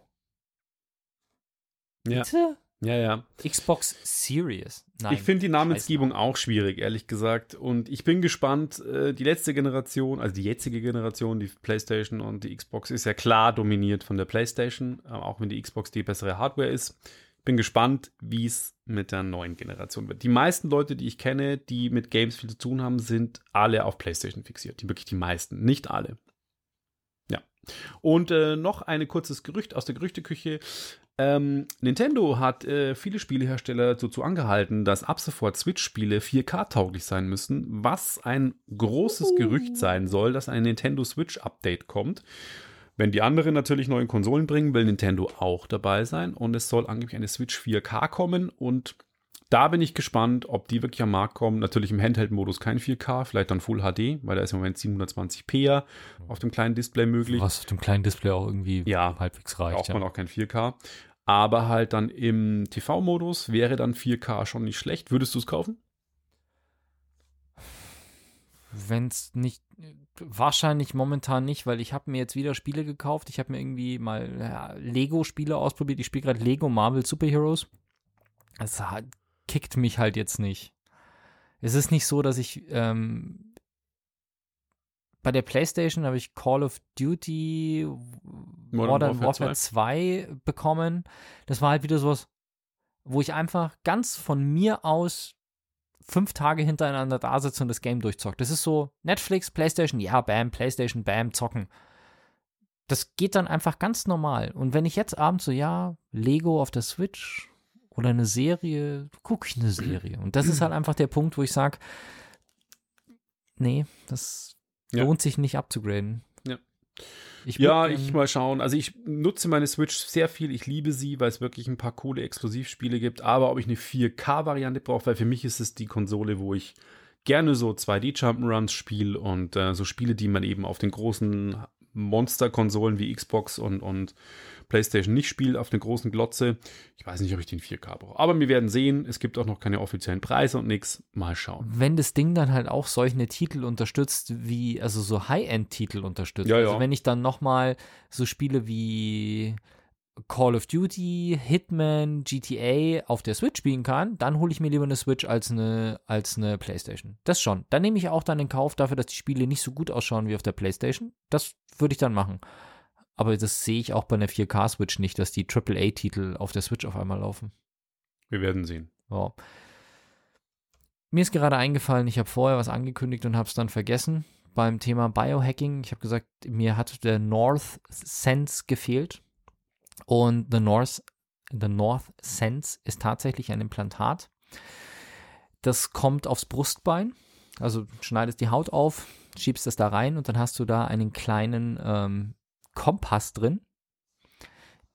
Ja, Bitte? ja, ja. Xbox Series. Nein. Ich finde die Namensgebung auch schwierig, ehrlich gesagt. Und ich bin gespannt, äh, die letzte Generation, also die jetzige Generation, die PlayStation und die Xbox, ist ja klar dominiert von der PlayStation, äh, auch wenn die Xbox die bessere Hardware ist. Bin gespannt, wie es mit der neuen Generation wird. Die meisten Leute, die ich kenne, die mit Games viel zu tun haben, sind alle auf PlayStation fixiert. Die wirklich die meisten, nicht alle. Ja. Und äh, noch ein kurzes Gerücht aus der Gerüchteküche. Ähm, Nintendo hat äh, viele Spielehersteller dazu angehalten, dass ab sofort Switch-Spiele 4K-tauglich sein müssen, was ein großes Gerücht sein soll, dass ein Nintendo Switch-Update kommt. Wenn die anderen natürlich neue Konsolen bringen, will Nintendo auch dabei sein und es soll angeblich eine Switch 4K kommen und da bin ich gespannt, ob die wirklich am Markt kommen. Natürlich im Handheld-Modus kein 4K, vielleicht dann Full HD, weil da ist im Moment 720p ja auf dem kleinen Display möglich. Was auf dem kleinen Display auch irgendwie Ja, halbwegs reicht. braucht Ja. man auch kein 4K. Aber halt dann im TV-Modus wäre dann 4K schon nicht schlecht. Würdest du es kaufen? Wenn es nicht, wahrscheinlich momentan nicht, weil ich habe mir jetzt wieder Spiele gekauft. Ich habe mir irgendwie mal ja, Lego-Spiele ausprobiert. Ich spiele gerade Lego Marvel Superheroes. Es hat, kickt mich halt jetzt nicht. Es ist nicht so, dass ich ähm, bei der PlayStation habe ich Call of Duty Modern, Warfare, 2 bekommen. Das war halt wieder sowas, wo ich einfach ganz von mir aus fünf Tage hintereinander da sitze und das Game durchzockt. Das ist so Netflix, PlayStation, ja, bam, PlayStation, bam, zocken. Das geht dann einfach ganz normal. Und wenn ich jetzt abends so, ja, Lego auf der Switch oder eine Serie, gucke ich eine Serie. Und das ist halt einfach der Punkt, wo ich sage, nee, das Ja. lohnt sich nicht abzugraden. Ja. Ich Ja, würd, ich mal schauen. Also ich nutze meine Switch sehr viel. Ich liebe sie, weil es wirklich ein paar coole Exklusivspiele gibt. Aber ob ich eine 4K-Variante brauche, weil für mich ist es die Konsole, wo ich gerne so 2D-Jump'n'Runs spiele und äh, so Spiele, die man eben auf den großen Monster-Konsolen wie Xbox und, und PlayStation nicht spielt, auf den großen Glotze. Ich weiß nicht, ob ich den 4K brauche. Aber wir werden sehen. Es gibt auch noch keine offiziellen Preise und nix. Mal schauen. wenn das Ding dann halt auch solche Titel unterstützt, wie, also so High-End-Titel unterstützt. Ja, also ja. wenn ich dann nochmal so Spiele wie Call of Duty, Hitman, GTA auf der Switch spielen kann, dann hole ich mir lieber eine Switch als eine, als eine Playstation. Das schon. Dann nehme ich auch dann in Kauf dafür, dass die Spiele nicht so gut ausschauen wie auf der Playstation. Das würde ich dann machen. Aber das sehe ich auch bei einer 4K-Switch nicht, dass die AAA-Titel auf der Switch auf einmal laufen. Wir werden sehen. Ja. Mir ist gerade eingefallen, ich habe vorher was angekündigt und habe es dann vergessen beim Thema Biohacking. Ich habe gesagt, mir hat der North Sense gefehlt. Und the North, the North Sense ist tatsächlich ein Implantat. Das kommt aufs Brustbein. Also schneidest die Haut auf, schiebst es da rein und dann hast du da einen kleinen ähm, Kompass drin,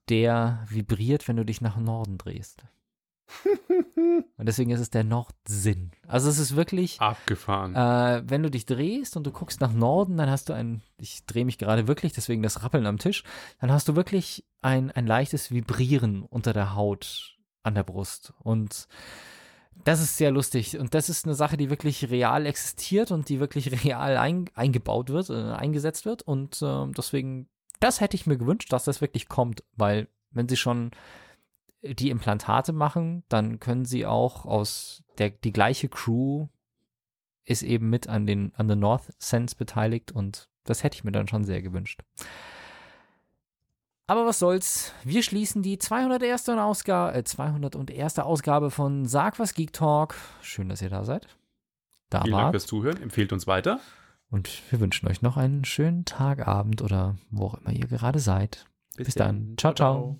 der vibriert, wenn du dich nach Norden drehst. Und deswegen ist es der Nordsinn. Also es ist wirklich, Abgefahren. äh, wenn du dich drehst und du guckst nach Norden, dann hast du ein, ich drehe mich gerade wirklich, deswegen das Rappeln am Tisch, dann hast du wirklich ein, ein leichtes Vibrieren unter der Haut an der Brust. Und das ist sehr lustig. Und das ist eine Sache, die wirklich real existiert und die wirklich real ein, eingebaut wird, äh, eingesetzt wird. Und äh, deswegen das hätte ich mir gewünscht, dass das wirklich kommt, weil wenn sie schon die Implantate machen, dann können sie auch aus der die gleiche Crew ist eben mit an den an the North Sense beteiligt und das hätte ich mir dann schon sehr gewünscht. Aber was soll's? Wir schließen die 201. Ausgabe, äh, 201. Ausgabe von Sag was Geek Talk. Schön, dass ihr da seid. Da Vielen wart. Dank fürs Zuhören. Empfehlt uns weiter. Und wir wünschen euch noch einen schönen Tag, Abend oder wo auch immer ihr gerade seid. Bis, Bis dann. Ciao, ciao. ciao.